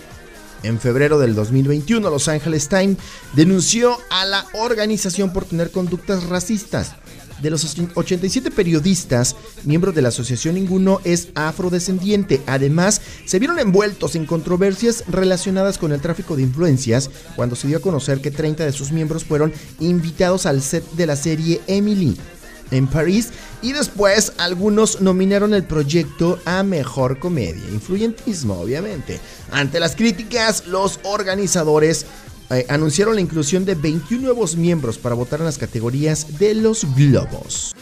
En febrero del 2021, Los Angeles Times denunció a la organización por tener conductas racistas. De los 87 periodistas, miembros de la asociación, ninguno es afrodescendiente. Además, se vieron envueltos en controversias relacionadas con el tráfico de influencias cuando se dio a conocer que 30 de sus miembros fueron invitados al set de la serie Emily, en París y después algunos nominaron el proyecto a Mejor Comedia. Influyentismo, obviamente. Ante las críticas, los organizadores eh, anunciaron la inclusión de 21 nuevos miembros para votar en las categorías de los globos.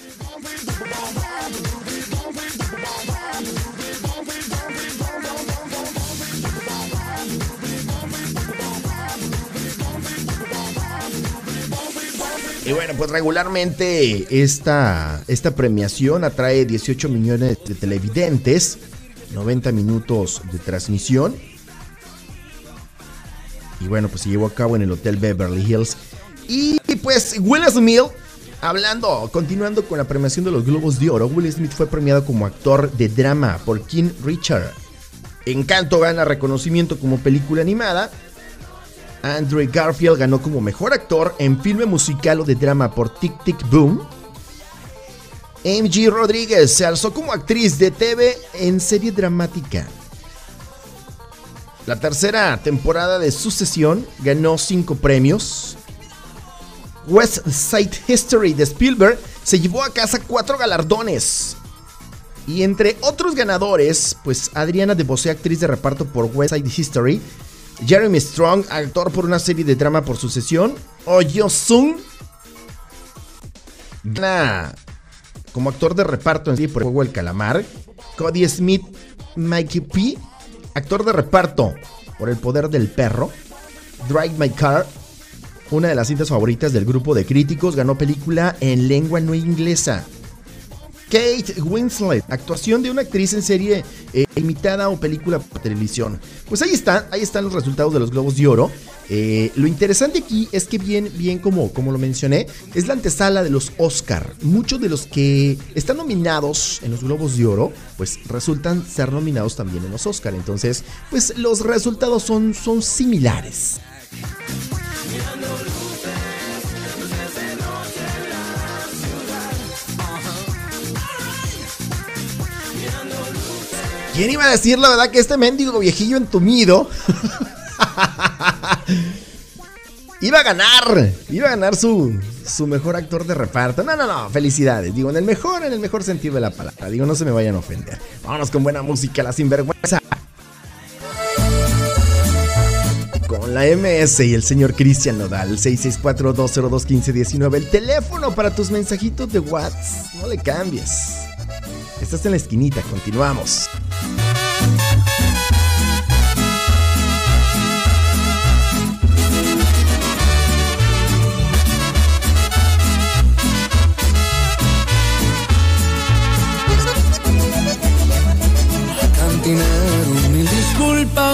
Y bueno, pues regularmente esta, esta premiación atrae 18 millones de televidentes, 90 minutos de transmisión. Y bueno, pues se llevó a cabo en el Hotel Beverly Hills. Y pues Will Smith, hablando, continuando con la premiación de los Globos de Oro, Will Smith fue premiado como actor de drama por King Richard. Encanto gana reconocimiento como película animada. Andrew Garfield ganó como mejor actor en filme musical o de drama por Tic Tic Boom. MG Rodríguez se alzó como actriz de TV en serie dramática. La tercera temporada de Sucesión ganó cinco premios. West Side History de Spielberg se llevó a casa cuatro galardones. Y entre otros ganadores, pues Adriana DeBose, actriz de reparto por West Side History, Jeremy Strong, actor por una serie de drama por sucesión, Oh Sung, gana como actor de reparto en sí por el juego El Calamar, Cody Smith, Mikey P, actor de reparto por El Poder del Perro, Drive My Car, una de las cintas favoritas del grupo de críticos, ganó película en lengua no inglesa. Kate Winslet, actuación de una actriz en serie eh, imitada o película por televisión. Pues ahí están, ahí están los resultados de los Globos de Oro. Eh, lo interesante aquí es que bien, bien como, como lo mencioné, es la antesala de los Oscar. Muchos de los que están nominados en los Globos de Oro, pues resultan ser nominados también en los Oscar. Entonces, pues los resultados son, son similares. ¿Quién iba a decir la verdad que este mendigo viejillo entumido iba a ganar? Iba a ganar su, su mejor actor de reparto. No, no, no, felicidades. Digo, en el mejor, en el mejor sentido de la palabra. Digo, no se me vayan a ofender. Vámonos con buena música, la sinvergüenza. Con la MS y el señor Cristian Nodal, 664-202-1519. El teléfono para tus mensajitos de WhatsApp. No le cambies. Estás en la esquinita, continuamos.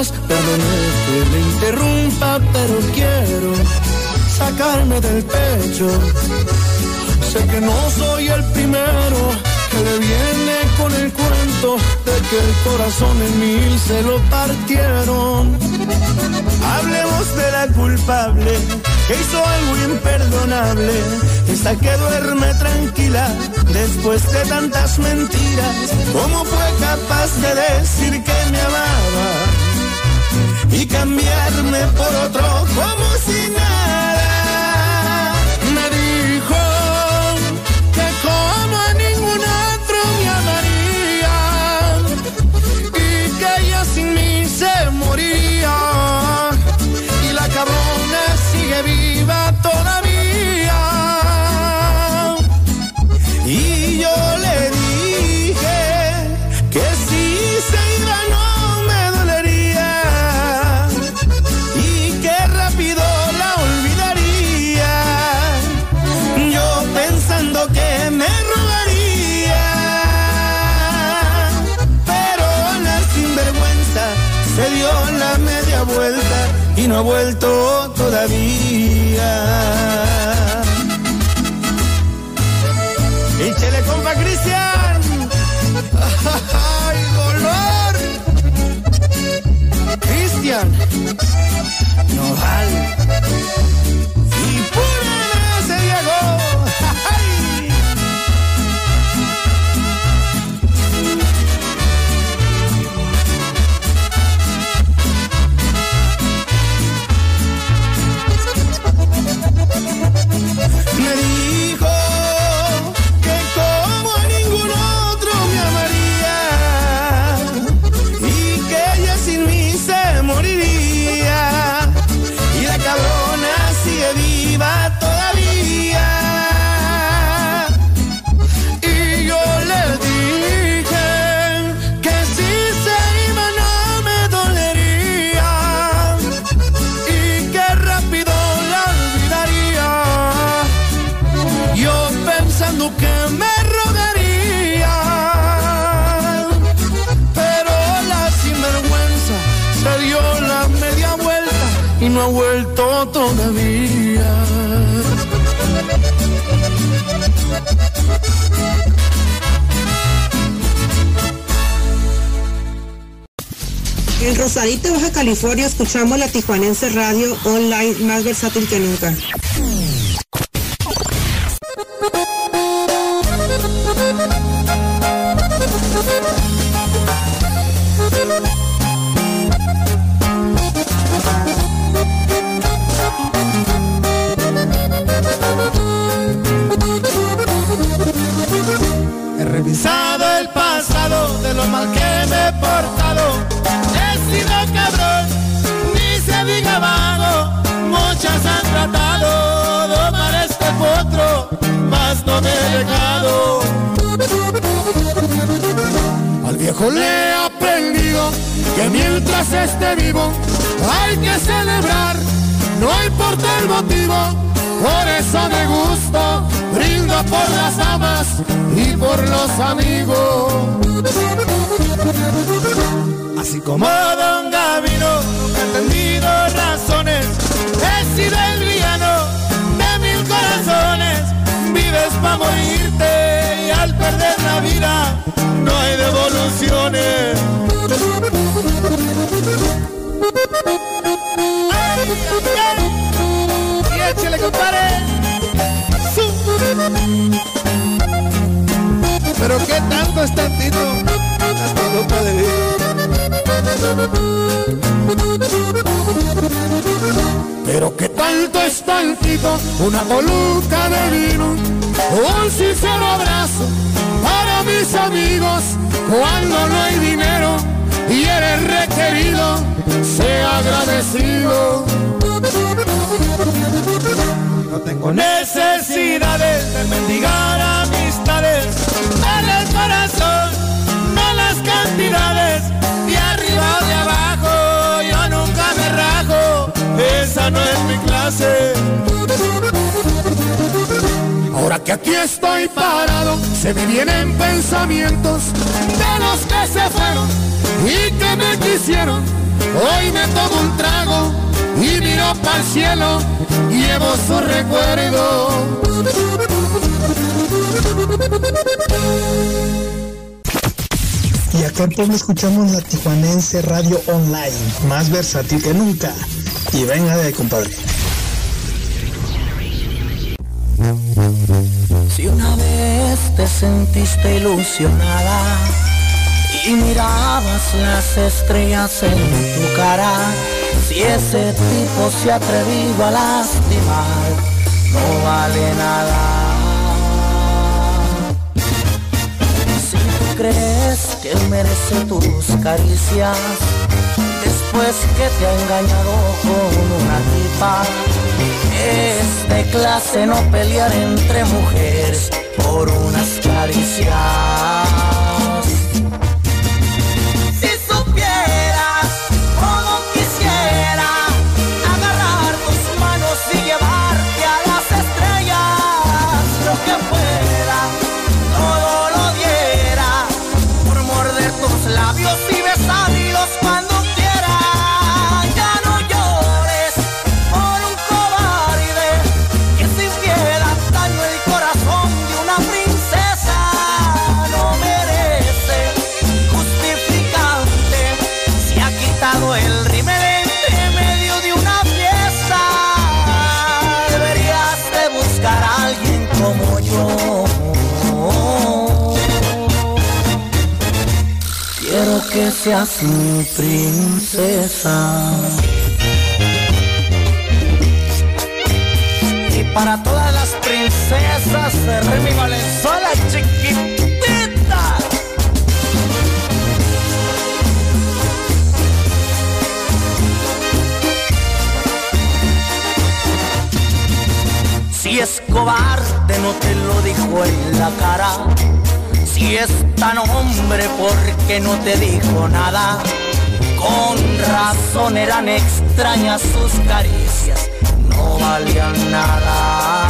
Disculpas, perdone que le interrumpa, pero quiero sacarme del pecho. Sé que no soy el primero que le viene con el cuento de que el corazón en mil se lo partieron. Hablemos de la culpable que hizo algo imperdonable. Esta que duerme tranquila después de tantas mentiras. ¿Cómo fue capaz de decir que me amaba y cambiarme por otro como si nada? Ha vuelto todavía. Échale compa Cristian. ¡Ay, dolor! Cristian. Nodal. Y pura ha vuelto todavía. En Rosarito, Baja California, escuchamos la Tijuanense Radio online más versátil que nunca. Amigos. Así como Don Gavino, he entendido razones, he sido el villano de mil corazones. Vives para morirte y al perder la vida Pero qué tanto es tantito. Una voluta de vino. Un sincero abrazo para mis amigos. Cuando no hay dinero y eres requerido, sea agradecido. No tengo necesidades de mendigar amistades. Corazón, no las cantidades. De arriba o de abajo, yo nunca me rajo. Esa no es mi clase. Ahora que aquí estoy parado, se me vienen pensamientos de los que se fueron y que me quisieron. Hoy me tomo un trago y miro para el cielo, llevo su recuerdo. Puebla escuchamos la Tijuanense Radio Online, más versátil que nunca. Y venga de compadre. Si una vez te sentiste ilusionada y mirabas las estrellas en tu cara, si ese tipo se ha atrevido a lastimar, no vale nada. Si tú crees que merece tus caricias, después que te ha engañado con una tipa, es de clase no pelear entre mujeres por unas caricias. Seas mi princesa. Y para todas las princesas de Remy Valenzuela, chiquitita. Si es cobarde no te lo dijo en la cara. Si es tan hombre porque no te dijo nada. Con razón eran extrañas sus caricias, no valían nada.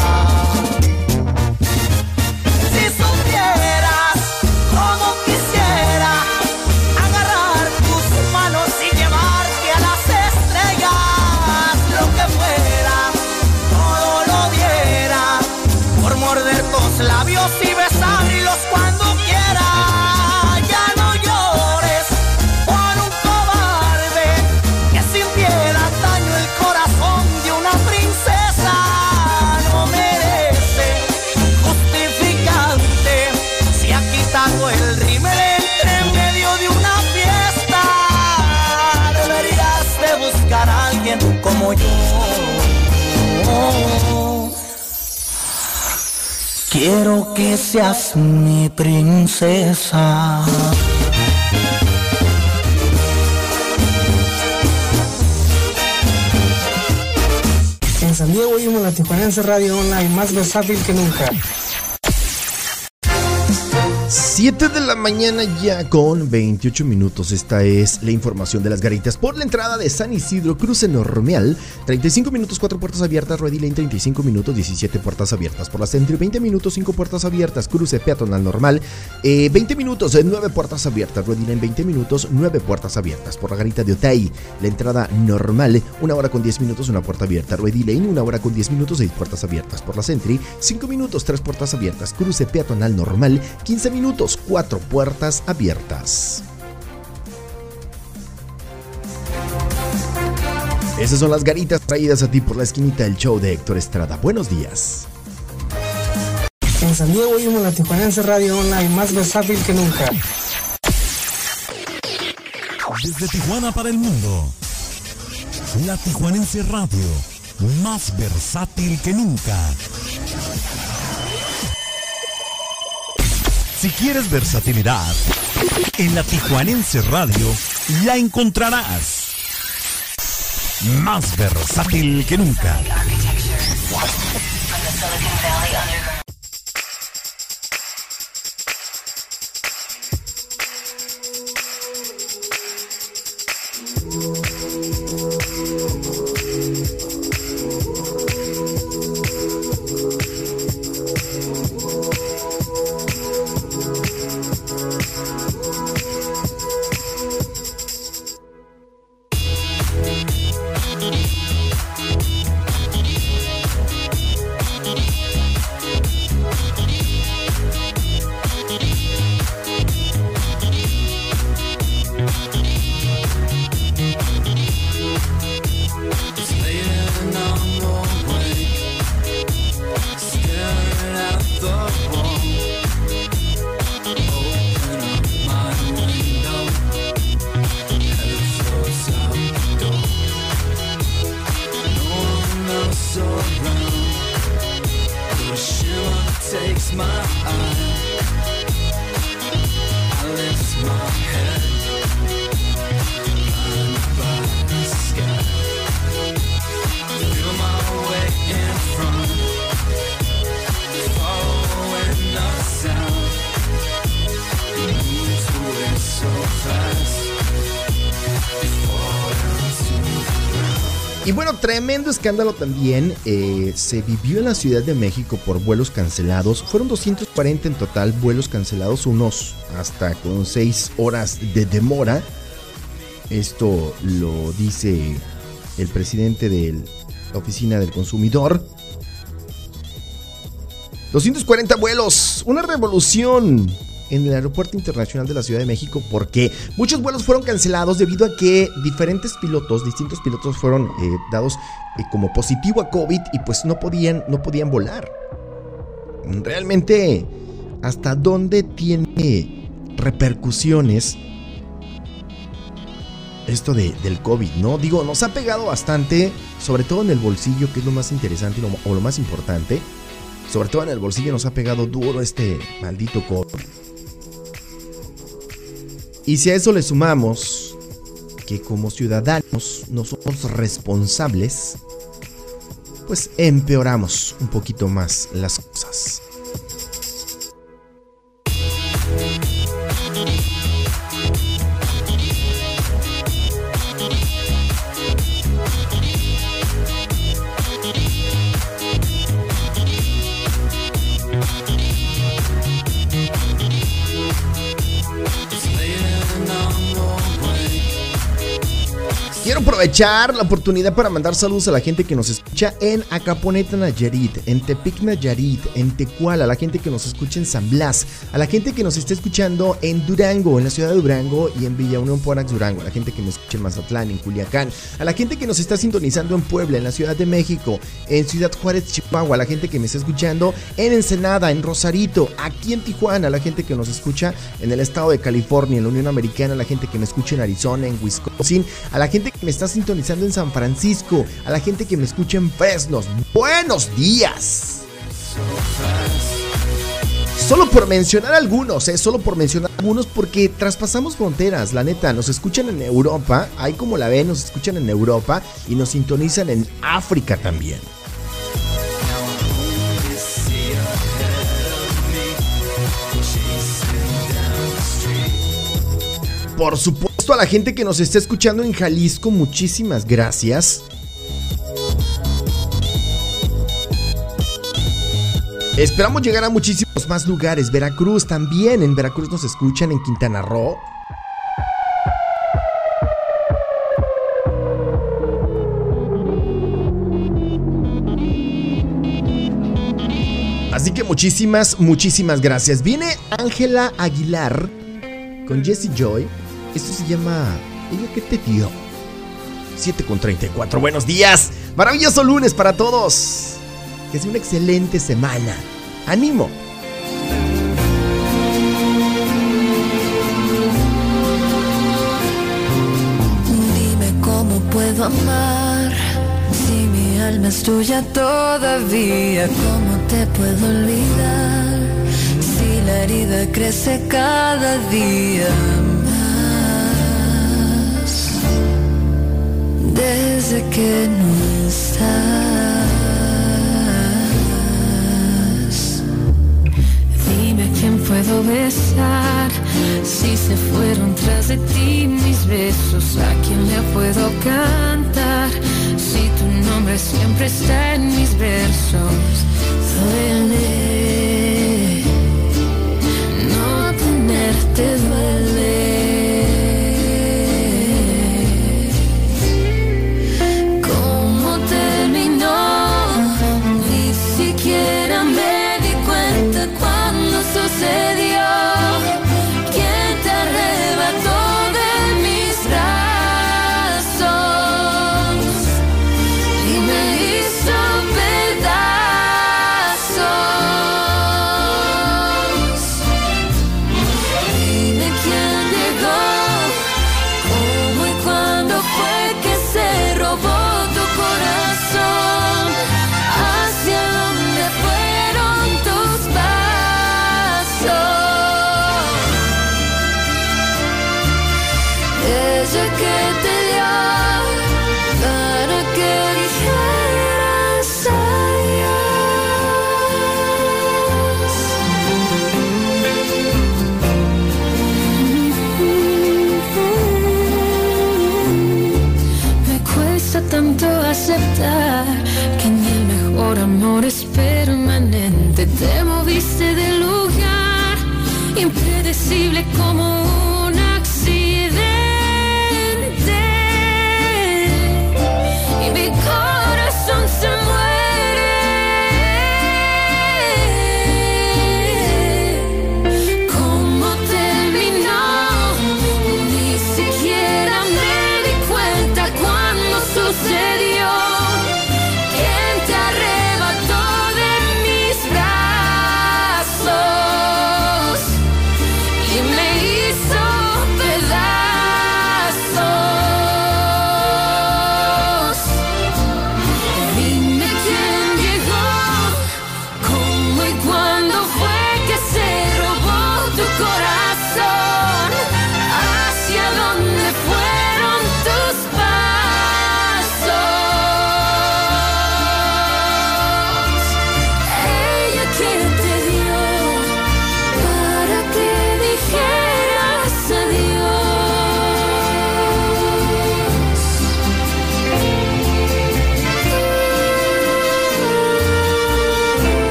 Yo. Quiero que seas mi princesa. En San Diego oímos la Tijuanense Radio Online, más versátil que nunca. 7 de la mañana ya con 28 minutos. Esta es la información de las garitas por la entrada de San Isidro, cruce normal. 35 minutos, 4 puertas abiertas. Ready Lane, 35 minutos, 17 puertas abiertas. Por la Centro, 20 minutos, 5 puertas abiertas. Cruce peatonal normal. Eh, 20 minutos, 9 puertas abiertas. Ready Lane, 20 minutos, 9 puertas abiertas. Por la garita de Otay, la entrada normal. 1 hora con 10 minutos, una puerta abierta. Ready Lane, 1 hora con 10 minutos, 6 puertas abiertas. Por la Sentry, 5 minutos, 3 puertas abiertas. Cruce peatonal normal, 15 minutos, 4 puertas abiertas. Esas son las garitas traídas a ti por la esquinita del show de Héctor Estrada. Buenos días. En San Diego oímos la Tijuanense Radio Online, más versátil que nunca. Desde Tijuana para el mundo. La Tijuanense Radio, más versátil que nunca. Si quieres versatilidad, en la Tijuanense Radio la encontrarás. Más versátil que nunca. Tremendo escándalo también eh, se vivió en la Ciudad de México por vuelos cancelados. Fueron 240 en total vuelos cancelados, unos hasta con 6 horas de demora. Esto lo dice el presidente de la Oficina del Consumidor. 240 vuelos, una revolución en el Aeropuerto Internacional de la Ciudad de México porque muchos vuelos fueron cancelados debido a que diferentes pilotos, distintos pilotos fueron eh, dados eh, como positivo a COVID y pues no podían, no podían volar. Realmente, ¿hasta dónde tiene repercusiones esto de- del COVID, no? Digo, nos ha pegado bastante, sobre todo en el bolsillo, que es lo más interesante o lo más importante. Sobre todo en el bolsillo nos ha pegado duro este maldito COVID. Y si a eso le sumamos que como ciudadanos no somos responsables, pues empeoramos un poquito más las cosas. La oportunidad para mandar saludos a la gente que nos escucha en Acaponeta Nayarit, en Tepic Nayarit, en Tecuala, a la gente que nos escucha en San Blas, a la gente que nos está escuchando en Durango, en la ciudad de Durango y en Villa Unión Porax Durango, a la gente que nos escucha en Mazatlán, en Culiacán, a la gente que nos está sintonizando en Puebla, en la Ciudad de México, en Ciudad Juárez, Chihuahua, a la gente que me está escuchando en Ensenada, en Rosarito, aquí en Tijuana, a la gente que nos escucha en el estado de California, en la Unión Americana, a la gente que me escucha en Arizona, en Wisconsin, a la gente que me está sintonizando en San Francisco, a la gente que me escucha en Fresnos. Buenos días. Solo por mencionar algunos, ¿eh? Solo por mencionar algunos porque traspasamos fronteras, la neta. Nos escuchan en Europa, ahí como la ven, nos escuchan en Europa y nos sintonizan en África también. Por supuesto a la gente que nos está escuchando en Jalisco, muchísimas gracias. Esperamos llegar a muchísimos más lugares. Veracruz también. En Veracruz nos escuchan, en Quintana Roo. Así que muchísimas, muchísimas gracias. Viene Ángela Aguilar con Jesse Joy. Esto se llama ¿Ella qué te dio? 7 con 34. Buenos días. Maravilloso lunes para todos. Que sea una excelente semana. ¡Ánimo! Dime cómo puedo amar si mi alma es tuya todavía. ¿Cómo te puedo olvidar si la herida crece cada día Desde que no estás. Dime a quién puedo besar si se fueron tras de ti mis besos. A quién le puedo cantar si tu nombre siempre está en mis versos. Duele, no tenerte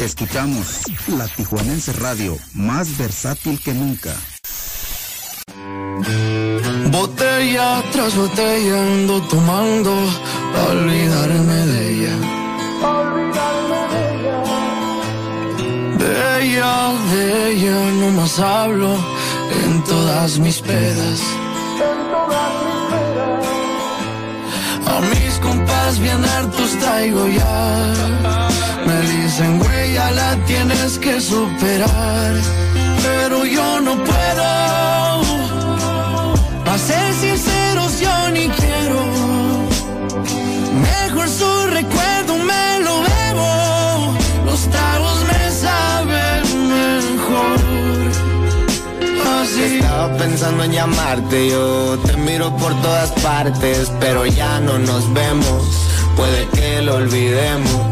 Escuchamos la Tijuanense Radio, más versátil que nunca. Botella tras botella ando tomando para olvidarme de ella. De ella de ella no más hablo en todas mis pedas. A mis compas bien hartos traigo ya. Me dicen, güey, ya la tienes que superar. Pero yo no puedo. Para ser sinceros, yo ni quiero. Mejor su recuerdo me lo bebo. Los tragos me saben mejor. Así. Estaba pensando en llamarte, yo te miro por todas partes, pero ya no nos vemos, puede que lo olvidemos.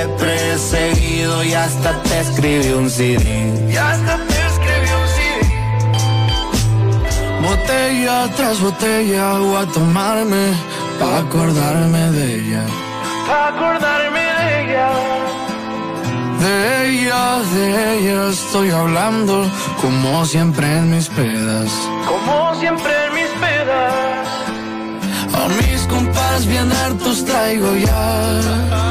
De perseguido y hasta te escribí un CD. Y hasta te escribí un CD. Botella tras botella voy a tomarme pa' acordarme de ella. Pa' acordarme de ella. De ella, de ella estoy hablando como siempre en mis pedas. Como siempre en mis pedas. A mis compas bien hartos traigo ya.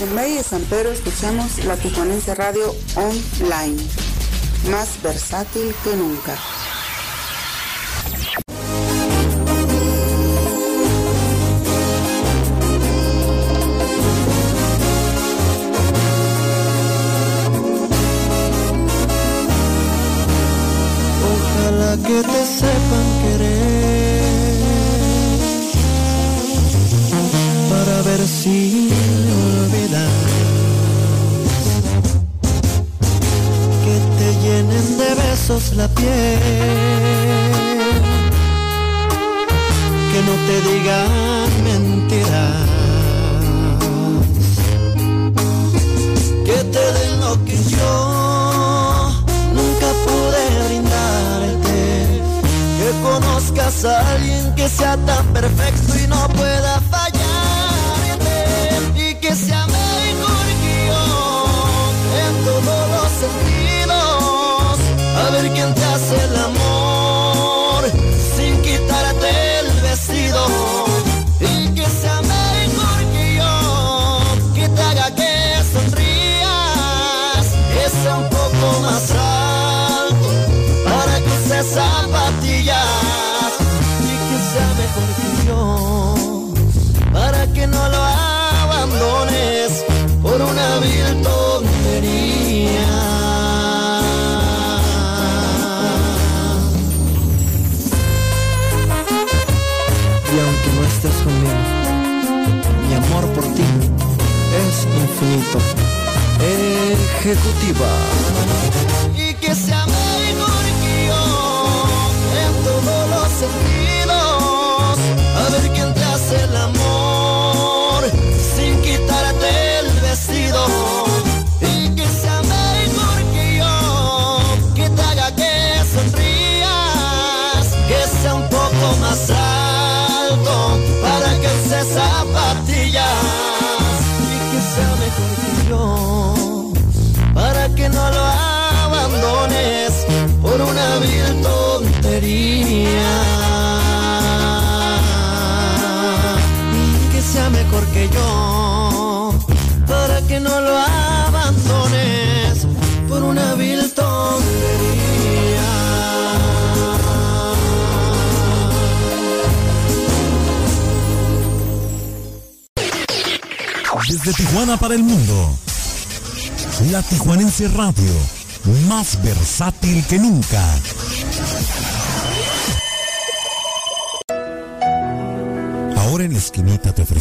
En Valle de San Pedro escuchamos la Tijuanense Radio Online, más versátil que nunca. Ojalá que te sepan querer para ver si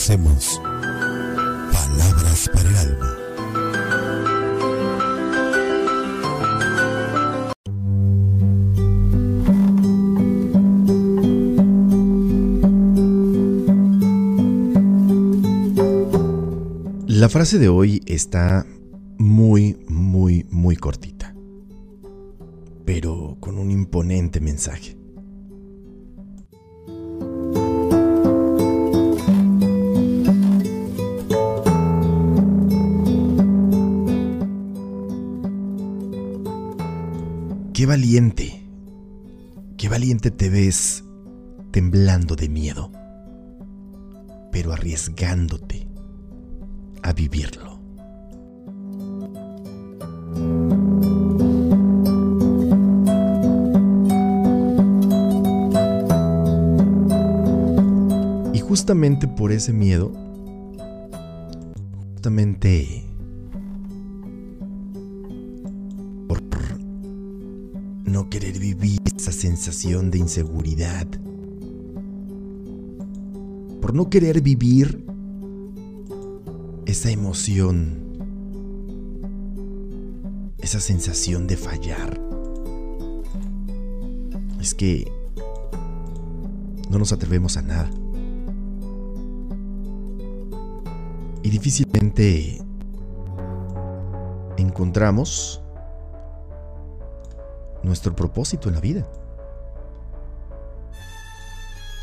ofrecemos palabras para el alma. La frase de hoy está te ves temblando de miedo, pero arriesgándote a vivirlo. Y justamente por ese miedo, justamente sensación de inseguridad, por no querer vivir esa emoción, esa sensación de fallar. Es que no nos atrevemos a nada. Y difícilmente encontramos nuestro propósito en la vida.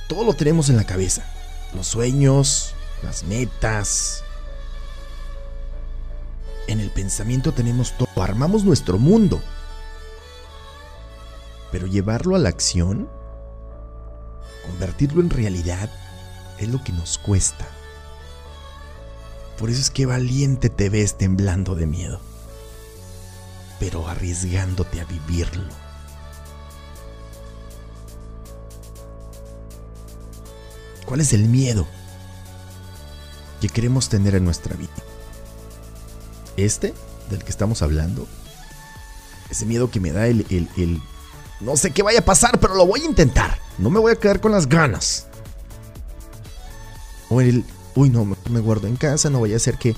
Todo lo tenemos en la cabeza. Los sueños, las metas, en el pensamiento tenemos todo, armamos nuestro mundo. Pero llevarlo a la acción, convertirlo en realidad, es lo que nos cuesta. Por eso es que valiente te ves temblando de miedo, pero arriesgándote a vivirlo. ¿Cuál es el miedo que queremos tener en nuestra vida? Este, del que estamos hablando, ese miedo que me da el, el, no sé qué vaya a pasar, pero lo voy a intentar. No me voy a quedar con las ganas. O el, uy, no, me guardo en casa, no vaya a ser que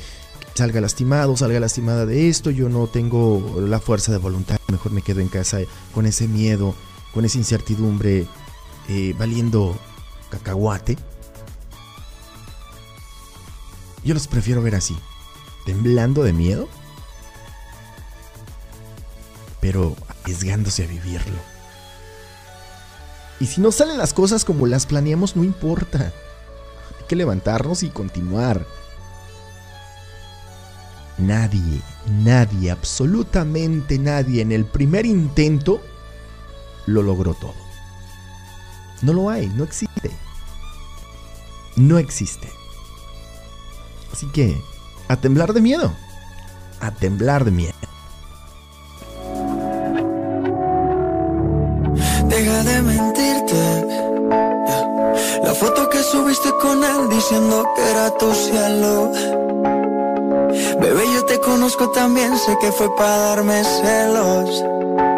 salga lastimado, salga lastimada de esto, yo no tengo la fuerza de voluntad, mejor me quedo en casa con ese miedo, con esa incertidumbre, eh, valiendo cacahuate. Yo los prefiero ver así, temblando de miedo, pero arriesgándose a vivirlo. Y si no salen las cosas como las planeamos, no importa. Hay que levantarnos y continuar. Nadie, nadie, absolutamente nadie en el primer intento lo logró todo. No lo hay, no existe. No existe. Así que, a temblar de miedo. A temblar de miedo. Deja de mentirte. La foto que subiste con él diciendo que era tu cielo. Bebé, yo te conozco también, sé que fue para darme celos.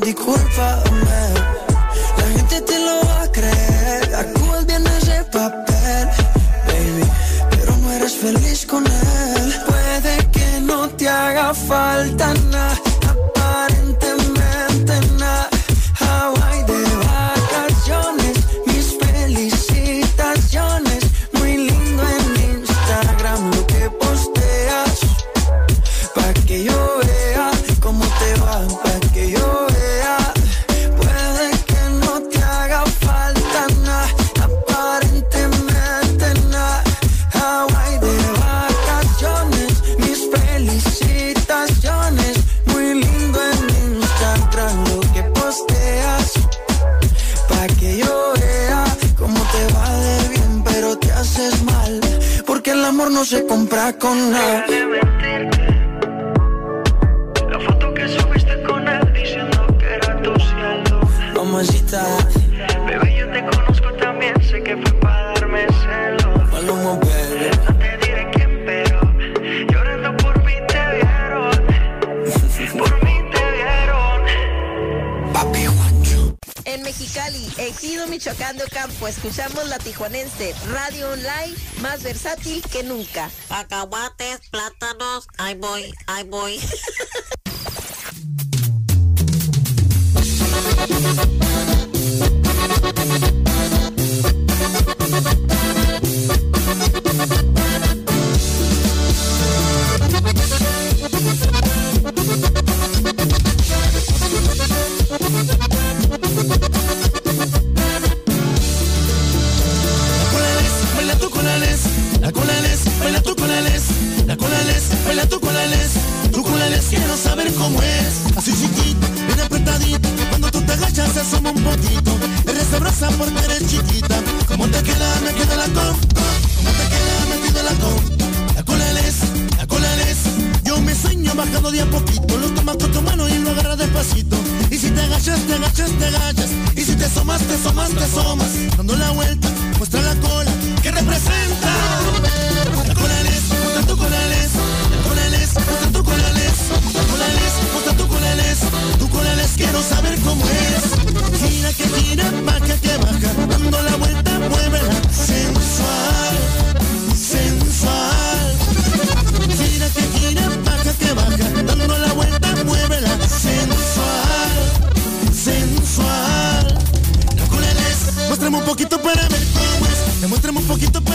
me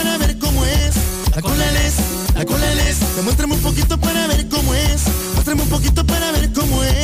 para ver cómo es. La cola les, la cola les. Demuéstrame un poquito para ver cómo es. Muéstrame un poquito para ver cómo es.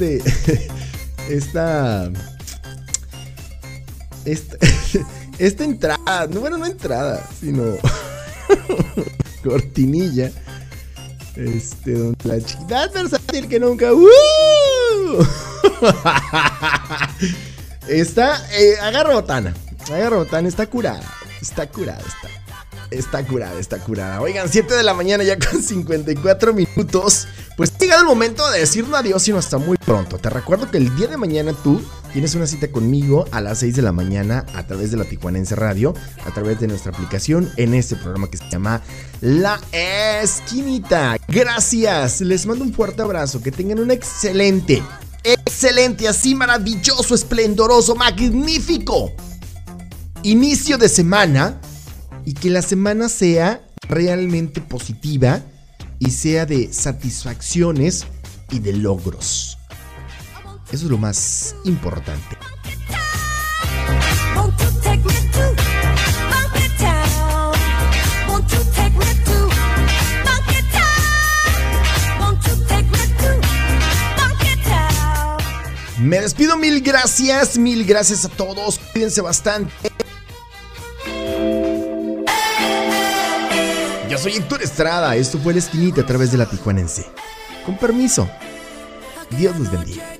Este. *laughs* Esta. Esta, *laughs* esta entrada. No, bueno, no entrada, sino. *laughs* cortinilla. Este, donde la chiquita es versátil que nunca. ¡Uh! Está. Eh, agarra botana. Agarra botana, está curada. Está curada, está. Está curada, está curada. Oigan, 7 de la mañana ya con 54 minutos. Llegado el momento de decirnos adiós y no hasta muy pronto. Te recuerdo que el día de mañana tú tienes una cita conmigo a las 6 de la mañana a través de la Tijuanense Radio, a través de nuestra aplicación en este programa que se llama La Esquinita. Gracias, les mando un fuerte abrazo, que tengan un excelente, excelente, así maravilloso, esplendoroso, magnífico inicio de semana y que la semana sea realmente positiva y sea de satisfacciones y de logros. Eso es lo más importante. Me despido, mil gracias, mil gracias a todos. Cuídense bastante. Soy Héctor Estrada. Esto fue La Esquinita a través de la Tijuanense. Con permiso. Dios los bendiga.